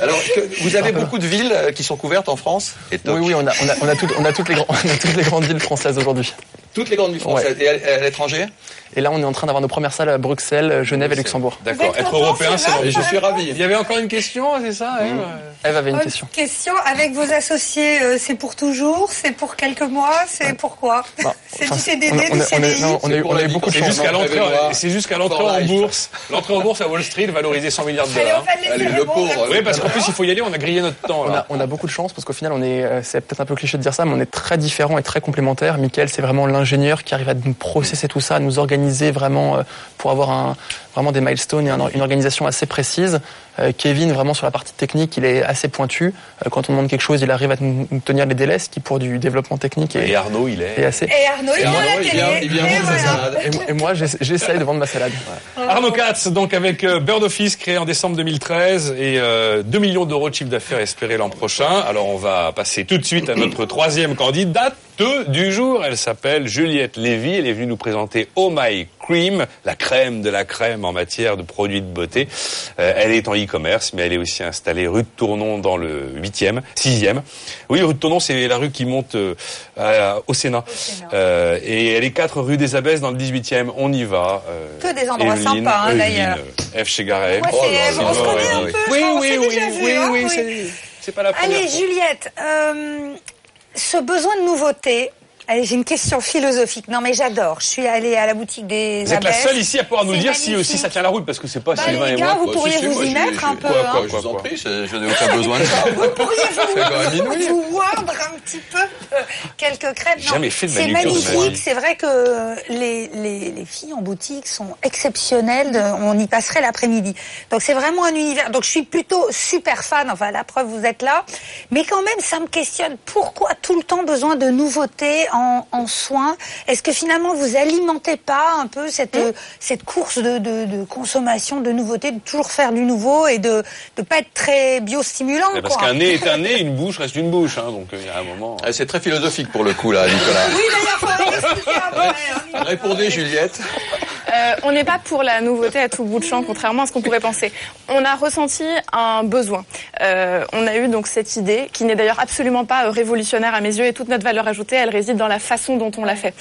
Alors, que- vous avez beaucoup de villes qui sont couvertes en France et. Oui oui on a on a on a, toutes- on a toutes les grands- [laughs] on a toutes les grandes villes françaises aujourd'hui. Toutes les grandes villes françaises. Et à, à l'étranger Et là on est en train d'avoir nos premières salles à Bruxelles, Genève et Luxembourg. D'accord. Être content, européen, c'est. Je suis ravi. Il y avait encore une question, c'est ça Eve avait une question. question. Avec vos associés, euh, c'est pour toujours C'est pour quelques mois C'est pourquoi Bah, [laughs] C'est du CDD, du CDI on a eu- beaucoup de C'est chance. jusqu'à l'entrée, Prévoit. c'est jusqu'à l'entrée For en bourse. L'entrée en bourse à Wall Street valorisée 100 milliards de dollars. Allez, le pauvre. Oui, parce qu'en plus, il faut y aller, on a grillé notre temps. On là. a, on a beaucoup de chance parce qu'au final, on est, euh, c'est peut-être un peu cliché de dire ça, mais on est très différents et très complémentaires. Michael, c'est vraiment l'ingénieur qui arrive à nous processer tout ça, à nous organiser vraiment euh, pour avoir vraiment des milestones et un- une organisation assez précise. Euh, Kevin, vraiment sur la partie technique, il est assez pointu. Euh, quand on demande quelque chose, il arrive à nous tenir les délais, ce qui pour du développement technique est, Et Arnaud, il est. est assez. Et Arnaud, il Et vient Arnaud, il télé. vient- il vient Et vendre sa salade. Et, et moi, j'essa- j'essaye de vendre ma salade. Arnaud Katz, donc avec euh, Bird Office créé en décembre 2013 et euh, 2 millions d'euros de chiffre d'affaires espéré l'an prochain. Alors on va passer tout de suite à notre [clears throat] troisième candidate du jour. Elle s'appelle Juliette Lévy. Elle est venue nous présenter Oh My Cream, la crème de la crème en matière de produits de beauté. Euh, elle est en e-commerce, mais elle est aussi installée rue de Tournon dans le 8e, 6e. Oui, rue de Tournon, c'est la rue qui monte euh, à- au Sénat. Euh, et elle est 4 rue des Abbesses dans le 18e. On y va. euh, Que des endroits Evelyne, sympas, hein, d'ailleurs. F. Chegaray. Ouais, c'est- on se connaît un peu, je Oui, oui, oui, déjà oui, vu, oui, hein, oui, oui. c'est- c'est pas la première Allez, fois. Juliette, euh, ce besoin de nouveauté. Allez, j'ai une question philosophique. Non, mais j'adore. Je suis allée à la boutique des Vous êtes la seule ici à pouvoir nous dire si aussi ça tient la route, parce que c'est pas Bah, Sylvain et moi. vous pourriez si, si, vous y mettre un peu, Quoi, je vous en prie, je n'ai aucun [laughs] besoin de ça. Vous pourriez vous, un petit peu euh, quelques crêpes. Jamais fait de C'est magnifique. C'est vrai que les, les, les filles en boutique sont exceptionnelles. On y passerait l'après-midi. Donc c'est vraiment un univers. Donc je suis plutôt super fan. Enfin, la preuve, vous êtes là. Mais quand même, ça me questionne. Pourquoi tout le temps besoin de nouveautés en, en soins Est-ce que finalement, vous alimentez pas un peu cette, euh, cette course de, de, de consommation de nouveautés, de toujours faire du nouveau et de ne pas être très biostimulant Eh, Parce quoi. qu'un nez est un [laughs] nez, une bouche reste une bouche. hein, donc euh, il y a un moment. Ah, C'est très philosophique pour le coup, là, Nicolas. Oui, d'ailleurs, faut [laughs] expliquer après. hein. Répondez, Juliette. Euh, on n'est pas pour la nouveauté à tout bout de champ, contrairement à ce qu'on pourrait penser. On a ressenti un besoin. Euh, on a eu donc cette idée, qui n'est d'ailleurs absolument pas euh, révolutionnaire à mes yeux, et toute notre valeur ajoutée, elle réside dans la façon dont on l'a fait.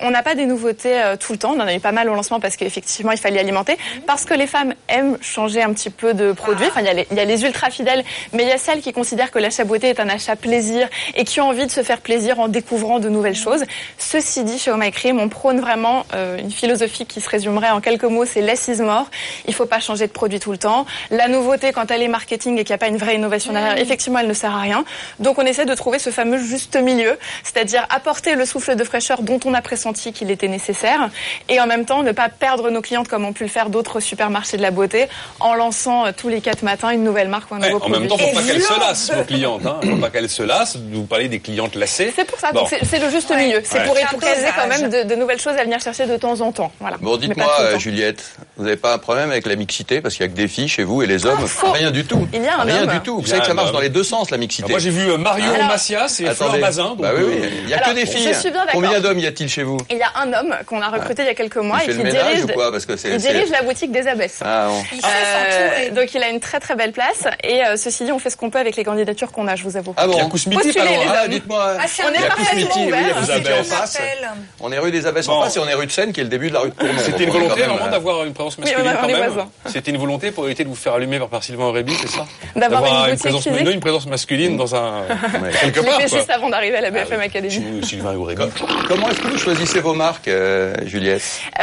On n'a pas des nouveautés tout le temps. On en a eu pas mal au lancement parce qu'effectivement, il fallait alimenter. Parce que les femmes aiment changer un petit peu de produit. Il y a les, ultra fidèles, mais il y a celles qui considèrent que l'achat beauté est un achat plaisir et qui ont envie de se faire plaisir en découvrant de nouvelles choses. Ceci dit, chez Oh My Cream, on prône vraiment une philosophie qui se résumerait en quelques mots, c'est less is more. Il faut pas changer de produit tout le temps. La nouveauté, quand elle est marketing et qu'il n'y a pas une vraie innovation derrière, effectivement, elle ne sert à rien. Donc on essaie de trouver ce fameux juste milieu, c'est-à-dire apporter le souffle de fraîcheur dont on a pressenti qu'il était nécessaire et en même temps ne pas perdre nos clientes comme ont pu le faire d'autres supermarchés de la beauté en lançant euh, tous les quatre matins une nouvelle marque ou un Ouais, nouveau en produit. même temps, faut pas qu'elles se lassent, vos clientes. Hein. Faut pas qu'elles se lassent. Vous parlez des clientes lassées. C'est pour ça, Bon. c'est le juste milieu. C'est Ouais. pour, pour qu'elles aient quand même de, de nouvelles choses à venir chercher de temps en temps. Voilà. Bon, dites-moi, euh. Juliette, vous n'avez pas un problème avec la mixité Parce qu'il y a que des filles chez vous et les hommes, Ah, faux. rien du tout. Il y a un Rien homme. du tout. Vous savez que ça marche homme. dans les deux sens, la mixité. Alors, moi, j'ai vu euh, Mario Alors, Macias et Fleur Attendez. Bazin. donc, bah oui, oui. euh, Il y a Alors, que des filles. Combien d'hommes y a-t-il chez vous Il y a un homme qu'on a recruté il y a quelques mois Il et qui dirige, ou quoi Parce que c'est- il dirige la boutique des abbesses. Ah, bon. Il sait Euh, donc il a une très très belle place et euh, ceci dit on fait ce qu'on peut avec les candidatures qu'on a je vous avoue. Ah bon Ah, hommes. dites-moi. Ah, On est Il y a parfaitement Kousmiti, oui, il y a ouvert. Kousmiti en Abbesses. face. On est rue des Abbesses en face et on est rue de Seine qui est le début de la rue. [laughs] C'était une volonté vraiment d'avoir une présence Oui, masculine a- quand même. C'était une volonté pour éviter de vous faire allumer par, par Sylvain Aurébi, c'est ça [laughs] D'avoir une présence, non, une présence masculine dans un [laughs] quelque Je l'ai part. juste avant d'arriver à la BFM Ah oui. Academy. Sylvain Aurébi. Comment est-ce que vous choisissez vos marques, euh, Juliette Euh,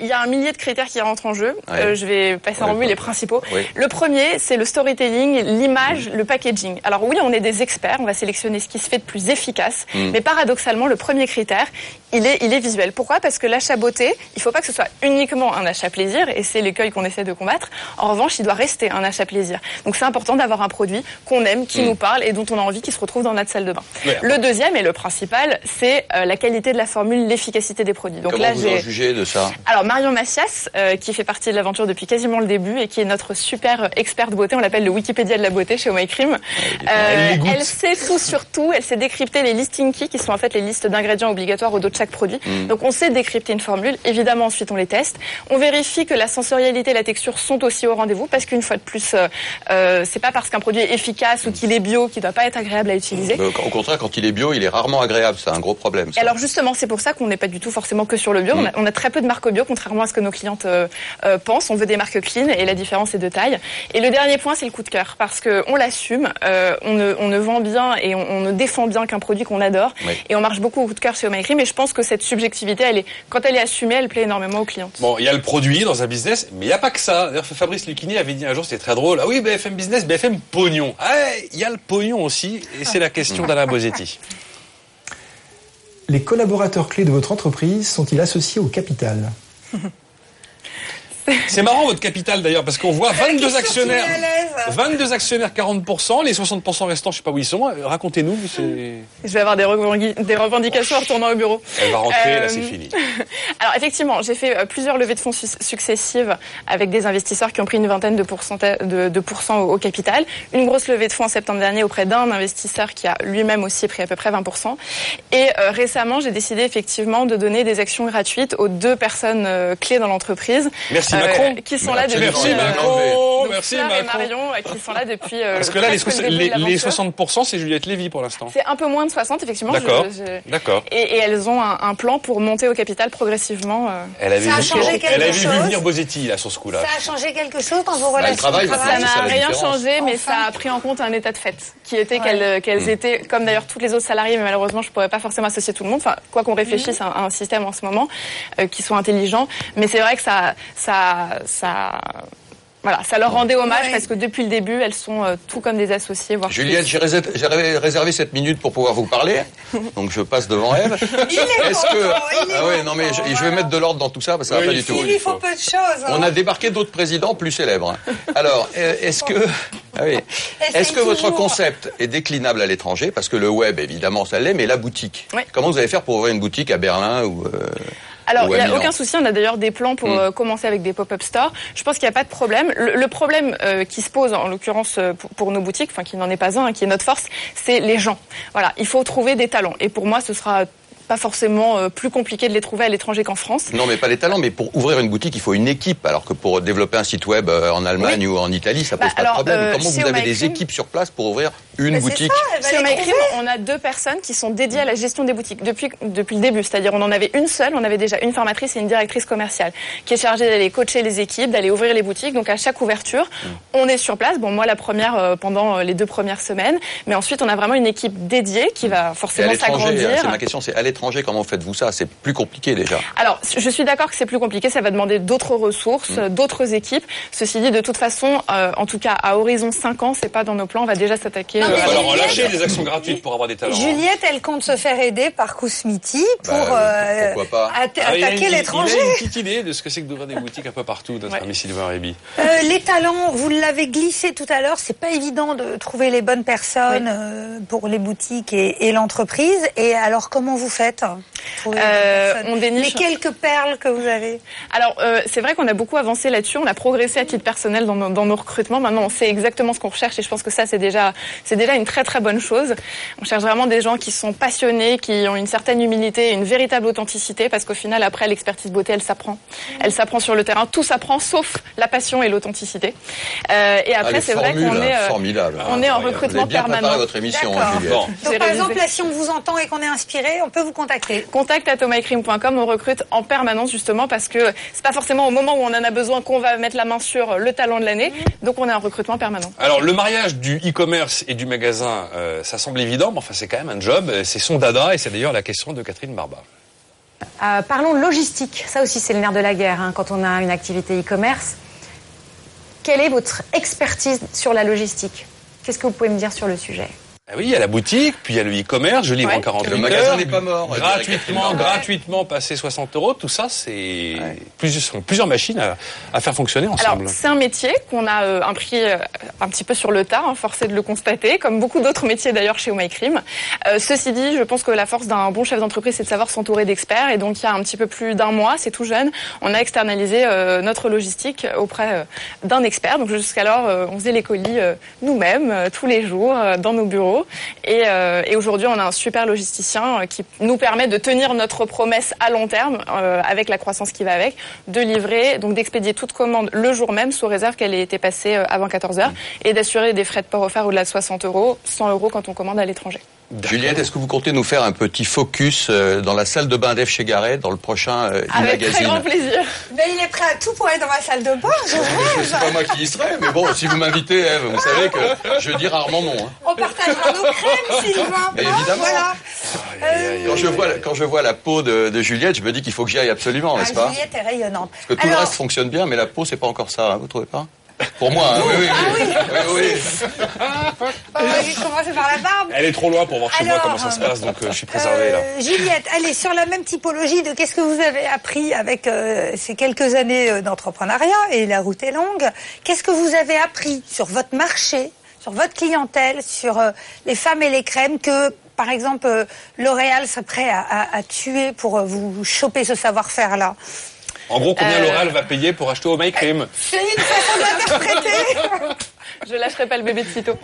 Il y a un millier de critères qui rentrent en jeu. Ouais. Euh, je vais passer en Ouais, revue les principaux. Oui. Le premier, c'est le storytelling, l'image, le packaging. Alors oui, on est des experts, on va sélectionner ce qui se fait de plus efficace, Mm. mais paradoxalement, le premier critère, il est, il est visuel. Pourquoi? Parce que l'achat beauté, il faut pas que ce soit uniquement un achat plaisir, et c'est l'écueil qu'on essaie de combattre. En revanche, il doit rester un achat plaisir. Donc c'est important d'avoir un produit qu'on aime, qui Mm. nous parle et dont on a envie qu'il se retrouve dans notre salle de bain. Ouais. Le deuxième et le principal, c'est euh, la qualité de la formule, l'efficacité des produits. Donc Comment là, vous en jugez de ça? Alors Marion Macias, euh, qui fait partie de l'aventure depuis quasiment le début et qui est notre super experte beauté, on l'appelle le Wikipédia de la beauté chez Oh My Cream. Elle sait tout sur tout, elle sait décrypter les listing keys qui sont en fait les listes d'ingrédients obligatoires au dos de chaque produit. Mm. Donc on sait décrypter une formule, évidemment ensuite on les teste. On vérifie que la sensorialité et la texture sont aussi au rendez-vous parce qu'une fois de plus, euh, euh, c'est pas parce qu'un produit est efficace ou qu'il est bio qu'il doit pas être agréable à utiliser. Au contraire, quand il est bio, il est rarement agréable. C'est un gros problème. ça. Et alors justement, c'est pour ça qu'on n'est pas du tout forcément que sur le bio. Mm. On, a, on a très peu de marques bio, contrairement à ce que nos clientes euh, euh, pensent. On veut des marques clean et la différence est de taille. Et le dernier point, c'est le coup de cœur, parce que on l'assume, euh, on, ne, on ne vend bien et on, on ne défend bien qu'un produit qu'on adore. Oui. Et on marche beaucoup au coup de cœur chez Oh My Cream. Et je pense que cette subjectivité, elle est, quand elle est assumée, elle plaît énormément aux clientes. Bon, il y a le produit dans un business, mais il n'y a pas que ça. D'ailleurs, Fabrice Lucchini avait dit un jour, c'était très drôle, ah oui, BFM Business, BFM Pognon. Ah, il y a le pognon aussi, et c'est la question d'Alain Bosetti. Les collaborateurs clés de votre entreprise sont-ils associés au capital? [laughs] [laughs] C'est marrant votre capital d'ailleurs, parce qu'on voit [laughs] 22 question actionnaires. qui met à l'aise. 22 actionnaires, 40%, les 60% restants, je sais pas où ils sont. Euh, Racontez-nous. c'est- [laughs] Je vais avoir des, revendications en retournant au bureau. Elle va rentrer, là Euh, c'est fini. Alors effectivement, j'ai fait euh, plusieurs levées de fonds su- successives avec des investisseurs qui ont pris une vingtaine de, pourcenta- de, de pourcents au, au capital. Une grosse levée de fonds en septembre dernier auprès d'un investisseur qui a lui-même aussi pris à peu près 20%. Et euh, récemment, j'ai décidé effectivement de donner des actions gratuites aux deux personnes euh, clés dans l'entreprise. Merci euh, Macron. Qui sont là depuis... Merci euh, Macron. Merci Macron. Marion euh, qui sont là depuis... euh, Parce que là, les, presque le soix- début les, de les l'aventure. 60%, c'est Juliette Lévy pour l'instant. C'est un peu moins de 60, effectivement. D'accord. je- D'accord. Et, et elles ont un, un plan pour monter au capital progressivement. euh. Elle avait, Ça a vu, venir Bosetti là sur ce coup-là. Ça a changé quelque chose dans vos le relations ça n'a rien changé, mais Enfin. ça a pris en compte un état de fait, qui était Ouais. qu'elles qu'elles Mm. étaient, comme d'ailleurs tous les autres salariés, mais malheureusement je pourrais pas forcément associer tout le monde, enfin quoi qu'on réfléchisse à, un- à un système en ce moment, qui soit intelligent, mais c'est vrai que ça, ça, ça, voilà, ça leur rendait hommage Ouais. parce que depuis le début, elles sont euh, tout comme des associés, voire Juliette, plus. j'ai réservé, j'ai ré- réservé cette minute pour pouvoir vous parler, donc je passe devant elle. [laughs] Il est Est-ce content, que il est ah ouais, non mais je, je vais mettre de l'ordre dans tout ça parce que ça va Oui, pas du tout. Il lui faut peu de choses. hein. On a débarqué d'autres présidents plus célèbres. Alors, euh, est-ce que, ah oui. est-ce que votre toujours. concept est déclinable à l'étranger? Parce que le web, évidemment, ça l'est, mais la boutique. Oui. Comment vous allez faire pour ouvrir une boutique à Berlin ou euh, Alors, il n'y a Milan aucun souci, on a d'ailleurs des plans pour Mm. euh, commencer avec des pop-up stores. Je pense qu'il n'y a pas de problème. Le, le problème euh, qui se pose, en l'occurrence euh, pour, pour nos boutiques, enfin qui n'en est pas un, hein, qui est notre force, c'est les gens. Voilà, il faut trouver des talents. Et pour moi, ce sera pas forcément euh, plus compliqué de les trouver à l'étranger qu'en France. Non, mais pas les talents, mais pour ouvrir une boutique, il faut une équipe. Alors que pour développer un site web euh, en Allemagne ou en Italie, ça pose Bah, pas alors, de problème. euh, Comment vous avez des équipes sur place pour ouvrir une Mais boutique ça, elle va Sur trouver. on a deux personnes qui sont dédiées à la gestion des boutiques depuis, depuis le début. C'est-à-dire, on en avait une seule, on avait déjà une formatrice et une directrice commerciale qui est chargée d'aller coacher les équipes, d'aller ouvrir les boutiques. Donc, à chaque ouverture, on est sur place. Bon, moi, la première euh, pendant euh, les deux premières semaines. Mais ensuite, on a vraiment une équipe dédiée qui va Et à forcément hein, s'agrandir. c'est ma question, c'est à l'étranger, comment faites-vous ça? C'est plus compliqué déjà. Alors, je suis d'accord que c'est plus compliqué, ça va demander d'autres ressources, Mm. euh, d'autres équipes. Ceci dit, de toute façon, euh, en tout cas, à horizon 5 ans, c'est pas dans nos plans, on va déjà s'attaquer. Euh, va falloir Juliette- relâcher des actions gratuites pour avoir des talents. hein. Juliette, elle compte se faire aider par Kousmiti pour Bah, euh, pourquoi pas atta- Ah, attaquer l'étranger. Il a une petite idée de ce que c'est que d'ouvrir des boutiques un peu partout, notre Ouais. ami Sylvain Réby. Euh, les talents, vous l'avez glissé tout à l'heure, c'est pas évident de trouver les bonnes personnes euh, pour les boutiques et, et l'entreprise. Et alors, comment vous faites Euh, personnes on déniche- Les quelques perles que vous avez. Alors, euh, c'est vrai qu'on a beaucoup avancé là-dessus. On a progressé à titre personnel dans nos, dans nos recrutements. Maintenant, on sait exactement ce qu'on recherche et je pense que ça, c'est déjà, c'est déjà une très très bonne chose. On cherche vraiment des gens qui sont passionnés, qui ont une certaine humilité, une véritable authenticité, parce qu'au final, après, l'expertise beauté, elle s'apprend. Elle s'apprend sur le terrain. Tout s'apprend, sauf la passion et l'authenticité. Euh, et Ah, après, c'est vrai qu'on est, euh, formidable. on est en Vous avez recrutement bien préparé permanent. votre émission, hein. Bon. Donc, par exemple, là, si on vous entend et qu'on est inspiré, on peut vous contacter. Contact à thomascream.com, on recrute en permanence justement parce que c'est pas forcément au moment où on en a besoin qu'on va mettre la main sur le talent de l'année. Donc on est en recrutement permanent. Alors le mariage du e-commerce et du magasin, euh, ça semble évident, mais enfin c'est quand même un job. euh, C'est son dada et c'est d'ailleurs la question de Catherine Barba. Euh, parlons logistique. Ça aussi, c'est le nerf de la guerre hein, quand on a une activité e-commerce. Quelle est votre expertise sur la logistique? Qu'est-ce que vous pouvez me dire sur le sujet? Ah oui, il y a la boutique, puis il y a le e-commerce, je livre Ouais. en 48 Le magasin n'est pas mort, Gratuitement, gratuitement, passer 60 euros, tout ça, c'est plusieurs, machines à, à faire fonctionner Alors ensemble. c'est un métier qu'on a euh, appris euh, un petit peu sur le tas, hein, forcé de le constater, comme beaucoup d'autres métiers d'ailleurs chez Oh My. Euh, ceci dit, je pense que la force d'un bon chef d'entreprise, c'est de savoir s'entourer d'experts. Et donc il y a un petit peu plus d'un mois, c'est tout jeune, on a externalisé notre logistique auprès d'un expert. Donc jusqu'alors, on faisait les colis nous-mêmes, tous les jours, dans nos bureaux. Et, euh, et aujourd'hui, on a un super logisticien euh, qui nous permet de tenir notre promesse à long terme, euh, avec la croissance qui va avec, de livrer, donc d'expédier toute commande le jour même, sous réserve qu'elle ait été passée avant 14 heures, et d'assurer des frais de port offerts au-delà de 60 euros, 100 euros quand on commande à l'étranger. Juliette, est-ce que vous comptez nous faire un petit focus euh, dans la salle de bain d'Ève chez Garret dans le prochain euh, Avec très e-magazine grand plaisir. Mais il est prêt à tout pour être dans ma salle de bain, je C'est pas rêve. moi qui y serai, mais bon, si vous m'invitez, Ève, vous savez que je dis rarement non. hein. On partagera nos crèmes, Sylvain. Mais évidemment. Voilà. Quand je vois, quand je vois la peau de, de Juliette, je me dis qu'il faut que j'y aille absolument, Ah, n'est-ce pas? Juliette est rayonnante. Parce que tout le reste fonctionne bien, mais la peau, c'est pas encore ça, hein, vous trouvez pas? Pour moi, hein, oui, oui, oui. Ah oui, oui. Commencez par la barbe. Elle est trop loin pour voir chez moi comment ça se passe, donc euh, je suis préservé là. Euh, Juliette, allez, sur la même typologie de qu'est-ce que vous avez appris avec euh, ces quelques années d'entrepreneuriat, et la route est longue, qu'est-ce que vous avez appris sur votre marché, sur votre clientèle, sur les femmes et les crèmes que, par exemple, L'Oréal serait prêt à, à- à tuer pour vous choper ce savoir-faire-là? En gros, combien Euh, L'Oréal va payer pour acheter au My Cream C'est une façon d'interpréter [laughs] [laughs] Je lâcherai pas le bébé de sitôt.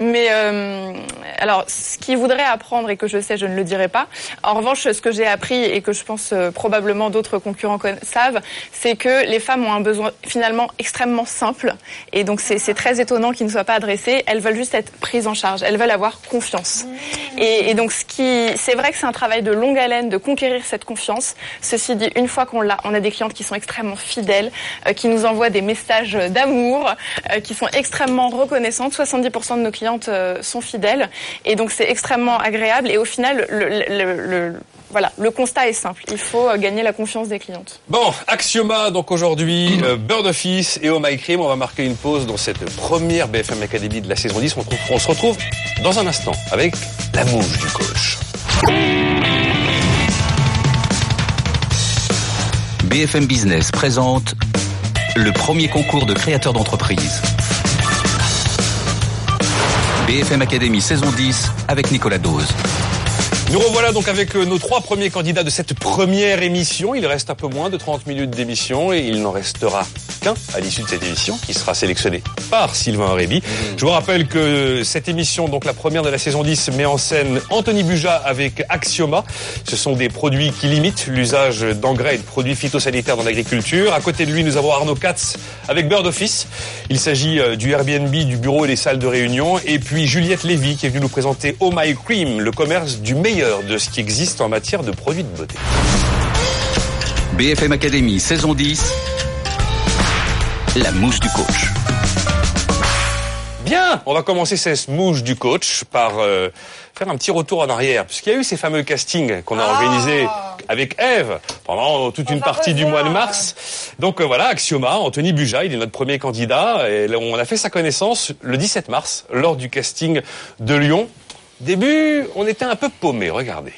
Mais euh, alors, ce qu'il voudrait apprendre et que je sais, je ne le dirai pas. En revanche, ce que j'ai appris et que je pense euh, probablement d'autres concurrents savent, c'est que les femmes ont un besoin finalement extrêmement simple. Et donc, c'est très étonnant qu'ils ne soient pas adressés. Elles veulent juste être prises en charge. Elles veulent avoir confiance. Et, et donc, ce qui, c'est vrai que c'est un travail de longue haleine de conquérir cette confiance. Ceci dit, une fois qu'on l'a, on a des clientes qui sont extrêmement fidèles, euh, qui nous envoient des messages d'amour, qui sont extrêmement reconnaissantes. 70% de nos clientes euh, sont fidèles. Et donc, c'est extrêmement agréable. Et au final, le, le- le- le- voilà, le constat est simple. Il faut euh, gagner la confiance des clientes. Bon, Axioma, donc aujourd'hui, euh, Bird Office et Oh My Cream. On va marquer une pause dans cette première BFM Academy de la saison 10. On, retrouve- on se retrouve dans un instant avec la mouche du coach. BFM Business présente le premier concours de créateurs d'entreprise. BFM Academy saison 10 avec Nicolas Dose. Nous revoilà donc avec euh, nos trois premiers candidats de cette première émission. Il reste un peu moins de 30 minutes d'émission et il n'en restera qu'un à l'issue de cette émission qui sera sélectionné par Sylvain Aurébi. Je vous rappelle que cette émission, donc la première de la saison 10, met en scène Anthony Buja avec Axioma. Ce sont des produits qui limitent l'usage d'engrais et de produits phytosanitaires dans l'agriculture. À côté de lui, nous avons Arnaud Katz avec Bird Office. Il s'agit euh, du Airbnb, du bureau et des salles de réunion. Et puis Juliette Lévy qui est venue nous présenter Oh My Cream, le commerce du meilleur de ce qui existe en matière de produits de beauté. BFM Academy saison 10. La mouche du coach. Bien, on va commencer cette mouche du coach par euh, faire un petit retour en arrière, puisqu'il y a eu ces fameux castings qu'on a organisés avec Eve pendant toute une partie du mois de mars. Donc euh, voilà, Axioma, Anthony Buja, il est notre premier candidat, et on a fait sa connaissance le 17 mars lors du casting de Lyon. Début, on était un peu paumé, regardez.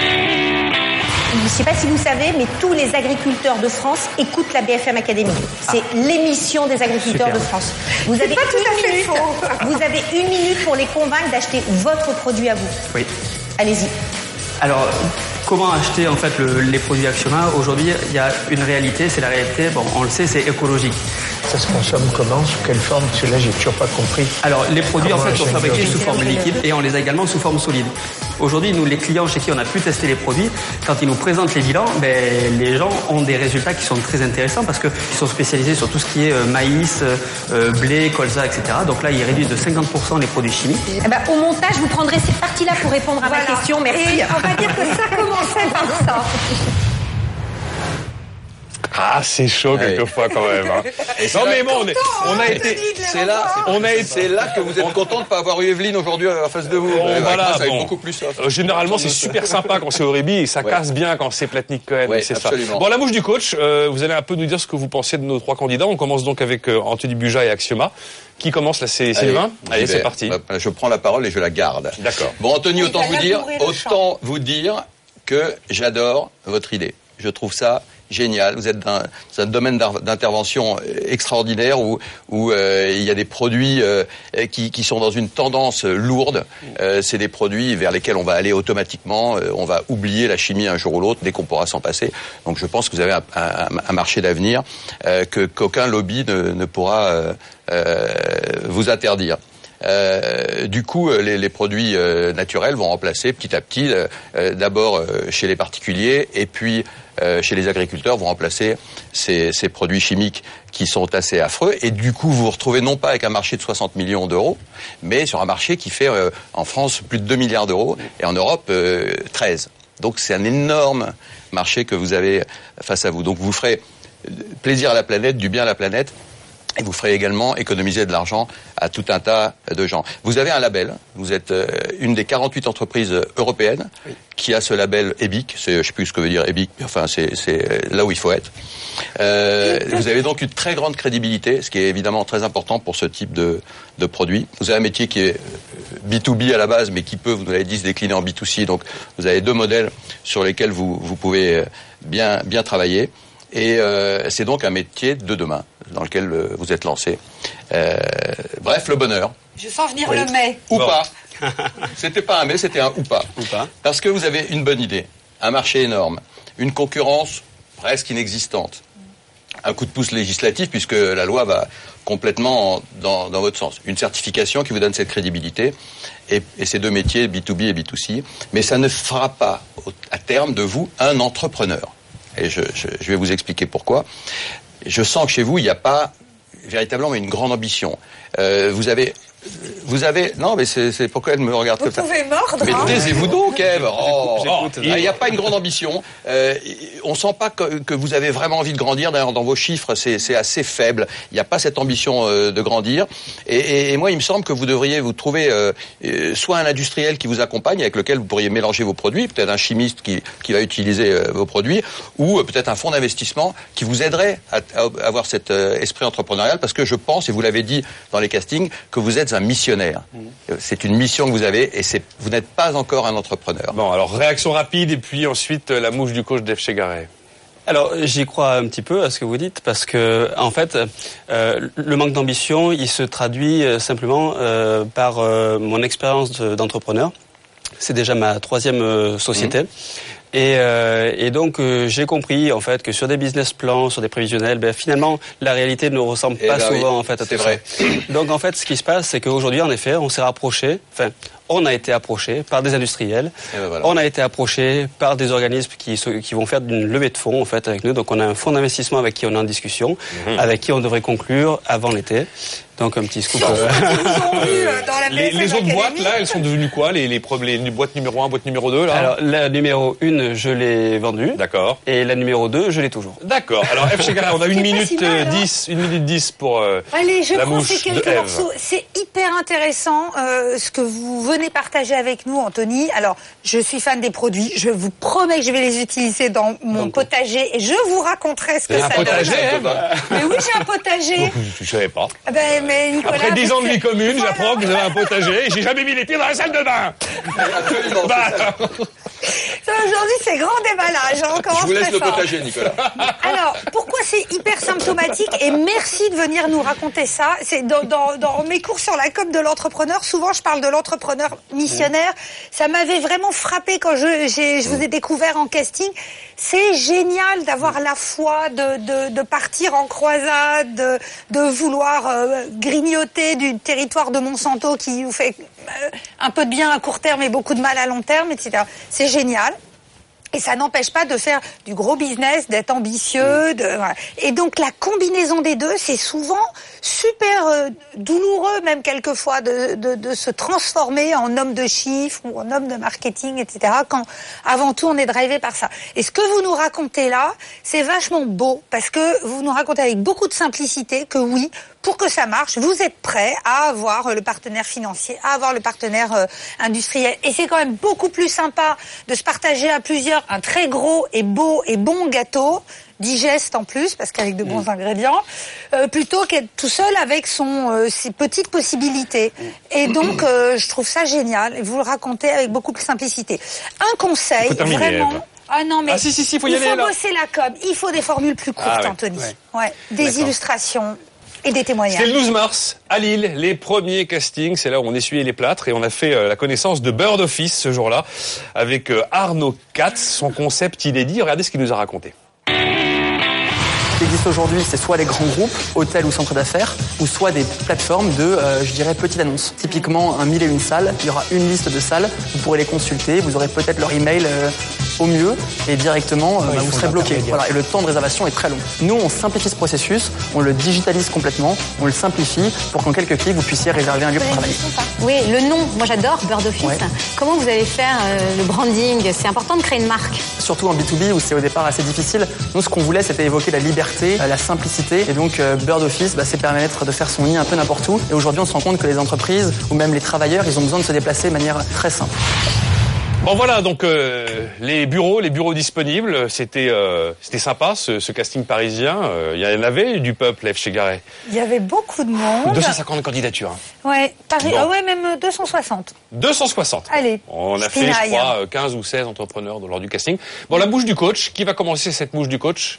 Je ne sais pas si vous savez, mais tous les agriculteurs de France écoutent la BFM Academy. C'est l'émission des agriculteurs Super. de France. Vous avez, pas tout à une fait minute, faux. [laughs] vous avez une minute pour les convaincre d'acheter votre produit à vous. Oui. Allez-y. Alors, comment acheter en fait le- les produits Axioma Aujourd'hui, il y a une réalité, c'est la réalité, bon, on le sait, c'est écologique. Ça se consomme comment? Sous quelle forme? Parce que là, j'ai toujours pas compris. Alors, les produits en fait sont fabriqués sous forme liquide et on les a également sous forme solide. Aujourd'hui, nous, les clients chez qui on a pu tester les produits, quand ils nous présentent les bilans, ben, les gens ont des résultats qui sont très intéressants parce qu'ils sont spécialisés sur tout ce qui est euh, maïs, euh, euh, blé, colza, etc. Donc là, ils réduisent de 50% les produits chimiques. Eh ben, au montage, vous prendrez cette partie-là pour répondre à ma Voilà. question. Merci. Et on va dire que ça commençait par ça. Ah, c'est chaud quelquefois quand même. hein. non mais bon, on, est- on a été... C'est là, On a été... c'est là que vous êtes content de pas avoir eu Evelyne aujourd'hui en face de vous. Voilà, ça va être bon. beaucoup plus soft. Euh, généralement, c'est super sympa quand c'est Aurébi et ça Ouais. casse bien quand c'est Platnik Cohen. Ouais, c'est ça. absolument. Bon, la mouche du coach, euh, vous allez un peu nous dire ce que vous pensez de nos trois candidats. On commence donc avec euh, Anthony Buja et Axioma. Qui commence là C'est Sylvain Allez, j'y c'est parti. Je prends la parole et je la garde. D'accord. Bon, Anthony, autant vous dire, autant vous dire que j'adore votre idée. Je trouve ça génial. Vous êtes dans un domaine d'intervention euh, extraordinaire où, euh, il y a des produits euh, qui, sont dans une tendance lourde. Euh, c'est des produits vers lesquels on va aller automatiquement. On va oublier la chimie un jour ou l'autre dès qu'on pourra s'en passer. Donc je pense que vous avez un, marché d'avenir que qu'aucun lobby ne, pourra vous interdire. Euh, du coup, euh, les, les produits euh, naturels vont remplacer petit à petit, euh, euh, d'abord chez les particuliers et puis chez les agriculteurs, vont remplacer ces, ces produits chimiques qui sont assez affreux. Et du coup, vous vous retrouvez non pas avec un marché de 60 millions d'euros, mais sur un marché qui fait en France plus de 2 milliards d'euros et en Europe euh, 13. Donc c'est un énorme marché que vous avez face à vous. Donc vous ferez plaisir à la planète, du bien à la planète Et vous ferez également économiser de l'argent à tout un tas de gens. Vous avez un label. Vous êtes euh, une des 48 entreprises européennes qui a ce label EBIC. C'est, je sais plus ce que veut dire EBIC, mais enfin, c'est, euh, là où il faut être. Euh, vous avez donc une très grande crédibilité, ce qui est évidemment très important pour ce type de, de produit. Vous avez un métier qui est B2B à la base, mais qui peut, vous l'avez dit, se décliner en B2C. Donc, vous avez deux modèles sur lesquels vous, vous pouvez bien, bien travailler. Et euh, c'est donc un métier de demain dans lequel euh, vous êtes lancé. Euh, bref, le bonheur. Je sens venir le mai. Ou pas. [laughs] c'était pas un mais, c'était un ou pas. Ou pas. Parce que vous avez une bonne idée, un marché énorme, une concurrence presque inexistante, un coup de pouce législatif puisque la loi va complètement dans, dans votre sens, une certification qui vous donne cette crédibilité et, et, ces deux métiers B2B et B2C, mais ça ne fera pas à terme de vous un entrepreneur et je, vais vous expliquer pourquoi. Je sens que chez vous, il n'y a pas véritablement une grande ambition. Euh, vous avez vous avez non mais c'est pourquoi elle me regarde vous comme ça. Vous pouvez mordre. Mais hein taisez-vous donc, Eve. Oh, oh, il n'y a pas une grande ambition. Euh, on sent pas que, que, vous avez vraiment envie de grandir. D'ailleurs, dans vos chiffres, c'est assez faible. Il n'y a pas cette ambition euh, de grandir. Et, et, et, moi, il me semble que vous devriez vous trouver euh, soit un industriel qui vous accompagne, avec lequel vous pourriez mélanger vos produits, peut-être un chimiste qui, qui va utiliser euh, vos produits, ou peut-être un fonds d'investissement qui vous aiderait à, à avoir cet esprit entrepreneurial, parce que je pense, et vous l'avez dit dans les castings, que vous êtes un missionnaire. C'est une mission que vous avez et c'est vous n'êtes pas encore un entrepreneur. Bon, alors réaction rapide et puis ensuite la mouche du coach d'Ef Chegaray. Alors j'y crois un petit peu à ce que vous dites parce que en fait euh, le manque d'ambition il se traduit simplement euh, par euh, mon expérience d'entrepreneur. C'est déjà ma troisième société. Mmh. Et, euh, et, donc euh, j'ai compris en fait que sur des business plans, sur des prévisionnels, ben, finalement la réalité ne ressemble et pas ben souvent oui, en fait à tout vrai. ça. Donc en fait ce qui se passe c'est qu'aujourd'hui en effet on s'est rapproché, enfin on a été approché par des industriels, ben voilà. on a été approché par des organismes qui, qui vont faire une levée de fonds en fait avec nous. Donc on a un fonds d'investissement avec qui on est en discussion, Mhm. avec qui on devrait conclure avant l'été. Donc un petit scoop. euh, les, les autres boîtes là, elles sont devenues quoi les, les, les, les boîtes numéro 1, boîte numéro 2 là? Alors la numéro 1, je l'ai vendue. D'accord. Et la numéro 2, je l'ai toujours. D'accord. Alors F. Chegaray, on a une C'est pas minute si mal, hein 10, une minute 10 pour euh, Allez, je la prends ces quelques morceaux. C'est hyper intéressant euh, ce que vous venez partager avec nous, Anthony. Alors, je suis fan des produits. Je vous promets que je vais les utiliser dans mon potager et je vous raconterai ce que ça un potager, donne. Ève Mais oui, j'ai un potager. [laughs] Je savais pas. Ah Ben, mais Nicolas, Après 10 ans de vie commune, j'apprends que vous avez un potager et j'ai jamais mis les pieds dans la salle de bain. Absolument. Bah, Aujourd'hui, c'est grand déballage. hein, On commence Je vous laisse très le fort. potager, Nicolas. Alors, pourquoi c'est hyper symptomatique Et merci de venir nous raconter ça? C'est dans, dans, dans mes cours sur la COP de l'entrepreneur, souvent je parle de l'entrepreneur missionnaire. Ça m'avait vraiment frappé quand je, vous ai découvert en casting. C'est génial d'avoir la foi, de, partir en croisade, de, de vouloir euh, grignoter du territoire de Monsanto qui vous fait euh, un peu de bien à court terme et beaucoup de mal à long terme, etc. C'est génial. Et ça n'empêche pas de faire du gros business, d'être ambitieux. De, voilà. Et donc la combinaison des deux, c'est souvent super euh, douloureux, même quelquefois, de, de, de se transformer en homme de chiffres ou en homme de marketing, etc. Quand avant tout on est drivé par ça. Et ce que vous nous racontez là, c'est vachement beau parce que vous nous racontez avec beaucoup de simplicité que oui, pour que ça marche, vous êtes prêt à avoir le partenaire financier, à avoir le partenaire euh, industriel. Et c'est quand même beaucoup plus sympa de se partager à plusieurs un très gros et beau et bon gâteau digeste en plus parce qu'avec de bons ingrédients euh, plutôt qu'être tout seul avec son euh, ses petites possibilités. Et donc euh, je trouve ça génial et vous le racontez avec beaucoup de simplicité. Un conseil vraiment. Ah non mais Ah, si, si, si, faut y il aller, faut là. bosser la com. Il faut des formules plus courtes Ah ouais, Anthony. Ouais. ouais. Des illustrations et C'était le 12 mars à Lille, les premiers castings. C'est là où on essuyait les plâtres et on a fait euh, la connaissance de Bird Office ce jour-là avec euh, Arnaud Katz, son concept inédit. Regardez ce qu'il nous a raconté. Ce qui existe aujourd'hui, c'est soit les grands groupes, hôtels ou centres d'affaires, ou soit des plateformes de, euh, je dirais, petites annonces. Typiquement, un mille et une salles, il y aura une liste de salles, vous pourrez les consulter, vous aurez peut-être leur email euh, au mieux et directement, euh, bah, vous serez bloqué. Voilà, et le temps de réservation est très long. Nous, on simplifie ce processus, on le digitalise complètement, on le simplifie pour qu'en quelques clics, vous puissiez réserver un lieu pour travailler. Oui, le nom, moi j'adore Bird Office. Ouais. Comment vous allez faire euh, le branding? C'est important de créer une marque. Surtout en B2B où c'est au départ assez difficile. Nous, ce qu'on voulait, c'était évoquer la liberté, euh, la simplicité. Et donc, euh, Bird Office, bah, c'est permettre de faire son nid un peu n'importe où. Et aujourd'hui, on se rend compte que les entreprises ou même les travailleurs, ils ont besoin de se déplacer de manière très simple. Bon voilà donc euh, les bureaux, les bureaux disponibles, c'était euh, c'était sympa ce, ce casting parisien. Euh, Il y en avait du peuple F chez Garret. Il y avait beaucoup de monde. 250 candidatures. hein. Ouais, Paris, Bon. ah ouais, même euh, 260. 260. Allez. On a fait, je crois, euh, 15 ou 16 entrepreneurs lors du casting. Bon, la mouche du coach. Qui va commencer cette mouche du coach?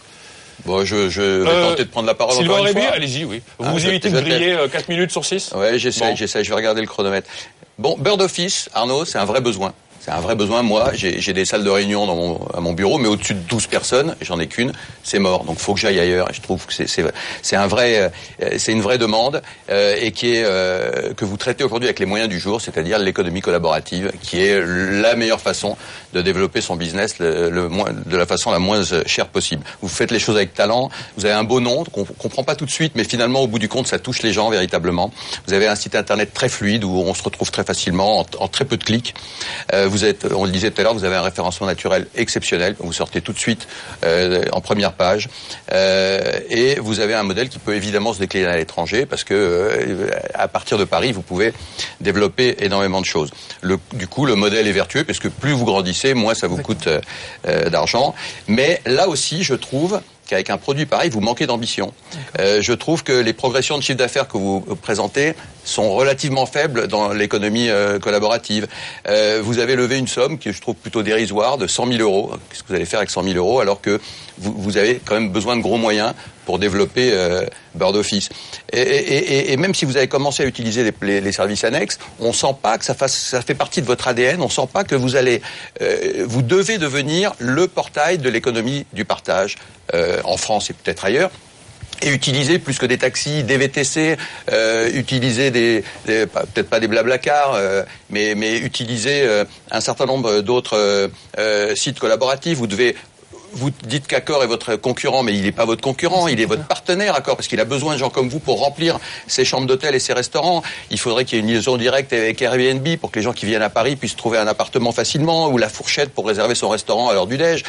Bon, je, je vais Euh, tenter de prendre la parole Sylvain encore une fois. allez-y, oui. Vous Ah, vous je- évitez je de griller euh, 4 minutes sur 6 Ouais, j'essaie, Bon. j'essaie, je vais regarder le chronomètre. Bon, Bird Office, Arnaud, c'est un vrai besoin. C'est un vrai besoin. Moi, j'ai des salles de réunion dans mon, à mon bureau, mais au-dessus de 12 personnes, j'en ai qu'une, c'est mort. Donc, faut que j'aille ailleurs. Et je trouve que c'est un vrai, euh, c'est une vraie demande euh, et qui est euh, que vous traitez aujourd'hui avec les moyens du jour, c'est-à-dire l'économie collaborative, qui est la meilleure façon de développer son business le, le moins, de la façon la moins euh, chère possible. Vous faites les choses avec talent. Vous avez un beau nom qu'on comprend pas tout de suite, mais finalement, au bout du compte, ça touche les gens véritablement. Vous avez un site internet très fluide où on se retrouve très facilement en, en très peu de clics. Euh, vous êtes, on le disait tout à l'heure, vous avez un référencement naturel exceptionnel. Vous sortez tout de suite euh, en première page. Euh, et vous avez un modèle qui peut évidemment se décliner à l'étranger parce que euh, à partir de Paris, vous pouvez développer énormément de choses. Le, du coup, le modèle est vertueux parce que plus vous grandissez, moins ça vous coûte euh, euh, d'argent. Mais là aussi, je trouve qu'avec un produit pareil, vous manquez d'ambition. Euh, je trouve que les progressions de chiffre d'affaires que vous présentez sont relativement faibles dans l'économie euh, collaborative. Euh, vous avez levé une somme qui je trouve plutôt dérisoire de 100 000 euros. Qu'est-ce que vous allez faire avec 100 000 euros alors que vous, vous avez quand même besoin de gros moyens pour développer euh, Office. Et, même si vous avez commencé à utiliser les, services annexes, on sent pas que ça, fait partie de votre ADN. On sent pas que vous allez, euh, vous devez devenir le portail de l'économie du partage euh, en France et peut-être ailleurs et utiliser plus que des taxis, des VTC, euh, utiliser des, peut-être pas des blablacars, mais, utiliser un certain nombre d'autres sites collaboratifs. Vous devez vous dites qu'Accor est votre concurrent, mais il n'est pas votre concurrent, il est votre partenaire, Accor, parce qu'il a besoin de gens comme vous pour remplir ses chambres d'hôtel et ses restaurants. Il faudrait qu'il y ait une liaison directe avec Airbnb pour que les gens qui viennent à Paris puissent trouver un appartement facilement, ou la fourchette pour réserver son restaurant à l'heure du déj.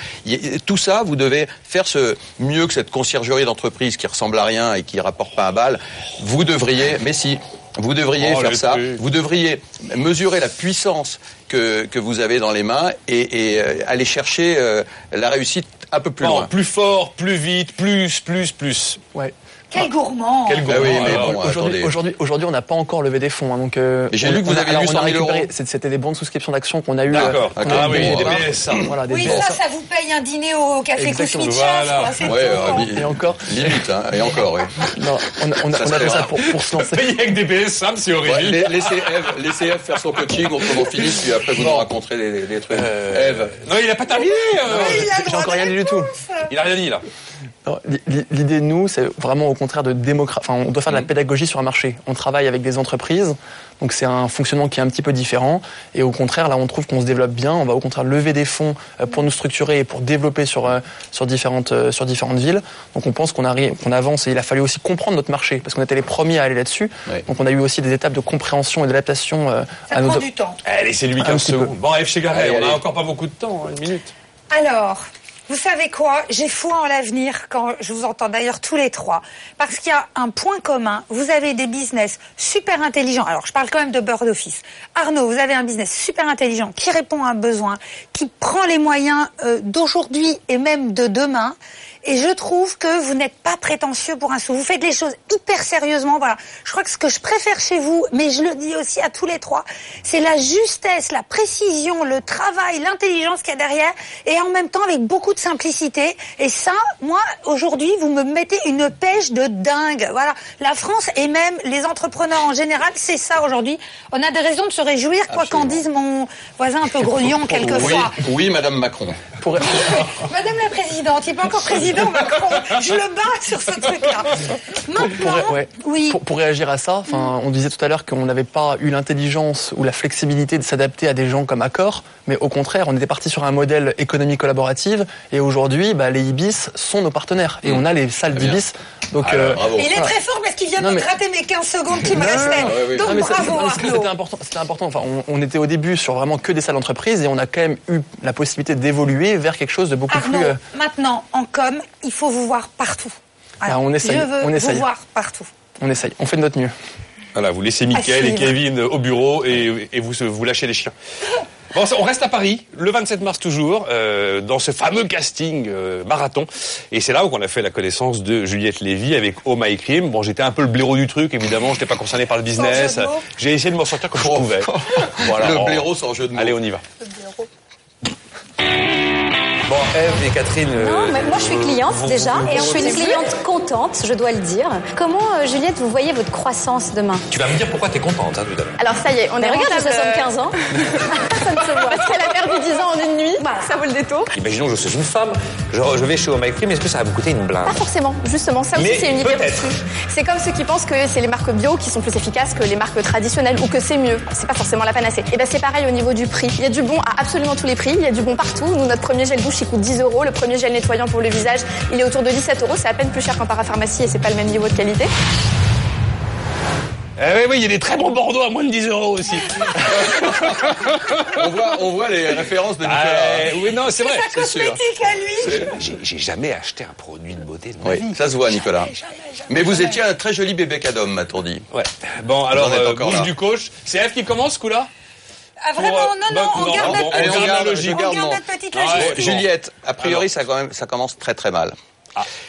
Tout ça, vous devez faire ce mieux que cette conciergerie d'entreprise qui ressemble à rien et qui rapporte pas un bal. Vous devriez, mais si, vous devriez Oh, faire ça. trucs. Vous devriez mesurer la puissance que, que vous avez dans les mains et, et, euh, aller chercher euh, la réussite un peu plus Bon, loin. plus fort, plus vite, plus, plus, plus. Ouais. Quel gourmand Quel gourmand. Ah oui, mais alors. bon, Aujourd'hui, attendez. aujourd'hui, aujourd'hui, on n'a pas encore levé des fonds. hein, donc, euh, j'ai on- lu que vous on a- avez eu on a 100 000 récupéré- euros. C'était des bons de souscription d'actions qu'on a eu. D'accord. euh, Ah oui, des départ. BSA. Voilà, des Oui, BSA. ça, ça vous paye un dîner au café Chef, Voilà. Ouais, euh, Et encore, limite, hein, et encore, oui. [laughs] non, on, a- on Ça on fait ça pour, pour se lancer. [laughs] Payer avec des BSA, c'est horrible. la- laissez, Eve, laissez Eve faire son coaching, autrement fini, puis après vous nous raconterez les, trucs. Eve, Non, il a pas terminé. euh. J'ai encore rien dit du tout. Il a rien dit là. L'idée de nous, c'est vraiment au contraire de. Enfin, on doit faire de la pédagogie sur un marché. On travaille avec des entreprises, donc c'est un fonctionnement qui est un petit peu différent. Et au contraire, là, on trouve qu'on se développe bien. On va au contraire lever des fonds euh, pour nous structurer et pour développer sur euh, sur différentes euh, sur différentes villes. Donc, on pense qu'on arrive, qu'on avance. Et il a fallu aussi comprendre notre marché parce qu'on était les premiers à aller là-dessus. Donc, on a eu aussi des étapes de compréhension et d'adaptation Ça à nos. prend du temps. Eh, Laissez-lui Un 15 petit peu. secondes. Bon, F chez Garret, Allez, on a allez. encore pas beaucoup de temps, hein, une minute. Alors, vous savez quoi? J'ai foi en l'avenir quand je vous entends d'ailleurs tous les trois. Parce qu'il y a un point commun. Vous avez des business super intelligents. Alors, je parle quand même de Bird Office. Arnaud, vous avez un business super intelligent qui répond à un besoin, qui prend les moyens euh, d'aujourd'hui et même de demain. Et je trouve que vous n'êtes pas prétentieux pour un sou. Vous faites les choses hyper sérieusement. Voilà. Je crois que ce que je préfère chez vous, mais je le dis aussi à tous les trois, c'est la justesse, la précision, le travail, l'intelligence qu'il y a derrière, et en même temps avec beaucoup de simplicité. Et ça, moi, aujourd'hui, vous me mettez une pêche de dingue. Voilà. La France et même les entrepreneurs en général, c'est ça aujourd'hui. On a des raisons de se réjouir, quoi qu'en dise mon voisin un peu grognon [laughs] oui, quelquefois. oui, Madame Macron. [laughs] Madame la Présidente, il n'est pas encore président Macron. Je le bats sur ce truc-là. Pour, ouais, oui. pour, pour réagir à ça, enfin, on disait tout à l'heure qu'on n'avait pas eu l'intelligence ou la flexibilité de s'adapter à des gens comme Accor, mais au contraire, on était parti sur un modèle économie collaborative, et aujourd'hui, bah, les Ibis sont nos partenaires, et on a les salles d'Ibis. Donc, euh, Il est très fort parce qu'il vient Non, de mais- gratter mes 15 secondes qui me restaient. Donc Non, bravo. C'était important. C'était important. Enfin, on, on était au début sur vraiment que des salles d'entreprise et on a quand même eu la possibilité d'évoluer vers quelque chose de beaucoup Arnaud, plus. euh, maintenant, en com, il faut vous voir partout. Ah, on essaye, Je veux on vous essaye. voir partout. on essaye. On fait de notre mieux. Voilà, vous laissez Mickaël et. Kevin au bureau et, et vous, vous lâchez les chiens. Bon, on reste à Paris, le 27 mars toujours, euh, dans ce fameux casting euh, marathon. Et c'est là où on a fait la connaissance de Juliette Lévy avec Oh My Crime. Bon, j'étais un peu le blaireau du truc, évidemment, j'étais pas concerné par le business. J'ai essayé de m'en sortir comme je pouvais. [laughs] Le blaireau sans jeu de mots. Allez, on y va. Bon, Eve et Catherine. Non, euh, mais moi je suis cliente vous- déjà vous- et vous- je suis une cliente contente, je dois le dire. Comment, euh, Juliette, vous voyez votre croissance demain? Tu vas me dire pourquoi t'es contente, hein, tout à l'heure. Alors ça y est, on Mais est regarde, j'ai 75 ans. [laughs] ça ne se voit. Parce qu'elle a perdu 10 ans en une nuit, ça vaut le détour. Imaginons que je suis une femme, je, je vais chez Oh My Crime, est-ce que ça va me coûter une blinde? Pas forcément, justement, ça aussi Mais c'est une idée peut-être. reçue. C'est comme ceux qui pensent que c'est les marques bio qui sont plus efficaces que les marques traditionnelles ou que c'est mieux. C'est pas forcément la panacée. Et ben c'est pareil au niveau du prix. Il y a du bon à absolument tous les prix, il y a du bon partout. Nous, notre premier gel douche il coûte 10 euros, le premier gel nettoyant pour le visage il est autour de 17 euros, c'est à peine plus cher qu'en parapharmacie et c'est pas le même niveau de qualité. Eh oui, oui, il y a des très bons Bordeaux à moins de 10 euros aussi. on, voit, on voit les références de Nicolas. Ah, oui, non, c'est vrai. C'est sûr. à lui. J'ai- jamais acheté un produit de beauté de ma Oui, vie. ça se voit, Nicolas. Mais vous étiez un très joli bébé cadom, m'a-t-on dit. Ouais. Bon, alors, Vous en êtes euh, encore bouche là. du coach. C'est Eve qui commence, ce coup-là Ah vraiment, Pour, euh, non, non, on non, garde notre Allez, petite on garde, logique. je On garde garde mon- notre petite Ah, logique. ouais. Juliette, a priori, ça, quand même, ça commence très très mal.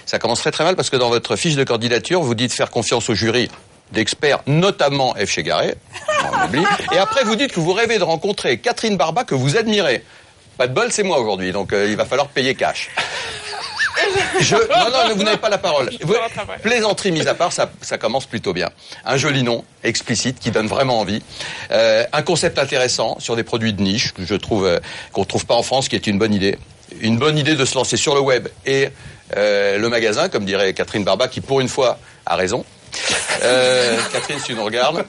Ça commence très très mal parce que dans votre fiche de candidature, vous dites faire confiance au jury d'experts, notamment F. Chegaré, on oublie. et après vous dites que vous rêvez de rencontrer Catherine Barba que vous admirez. Pas de bol, c'est moi aujourd'hui, donc euh, il va falloir payer cash. Je... Non, non, vous n'avez pas la parole. Vous- Plaisanterie mise à part, ça, ça commence plutôt bien. Un joli nom, explicite, qui donne vraiment envie. Euh, un concept intéressant sur des produits de niche, que je trouve euh, qu'on ne trouve pas en France, qui est une bonne idée. Une bonne idée de se lancer sur le web et euh, le magasin, comme dirait Catherine Barba, qui pour une fois a raison. Euh, Catherine, si tu nous regardes.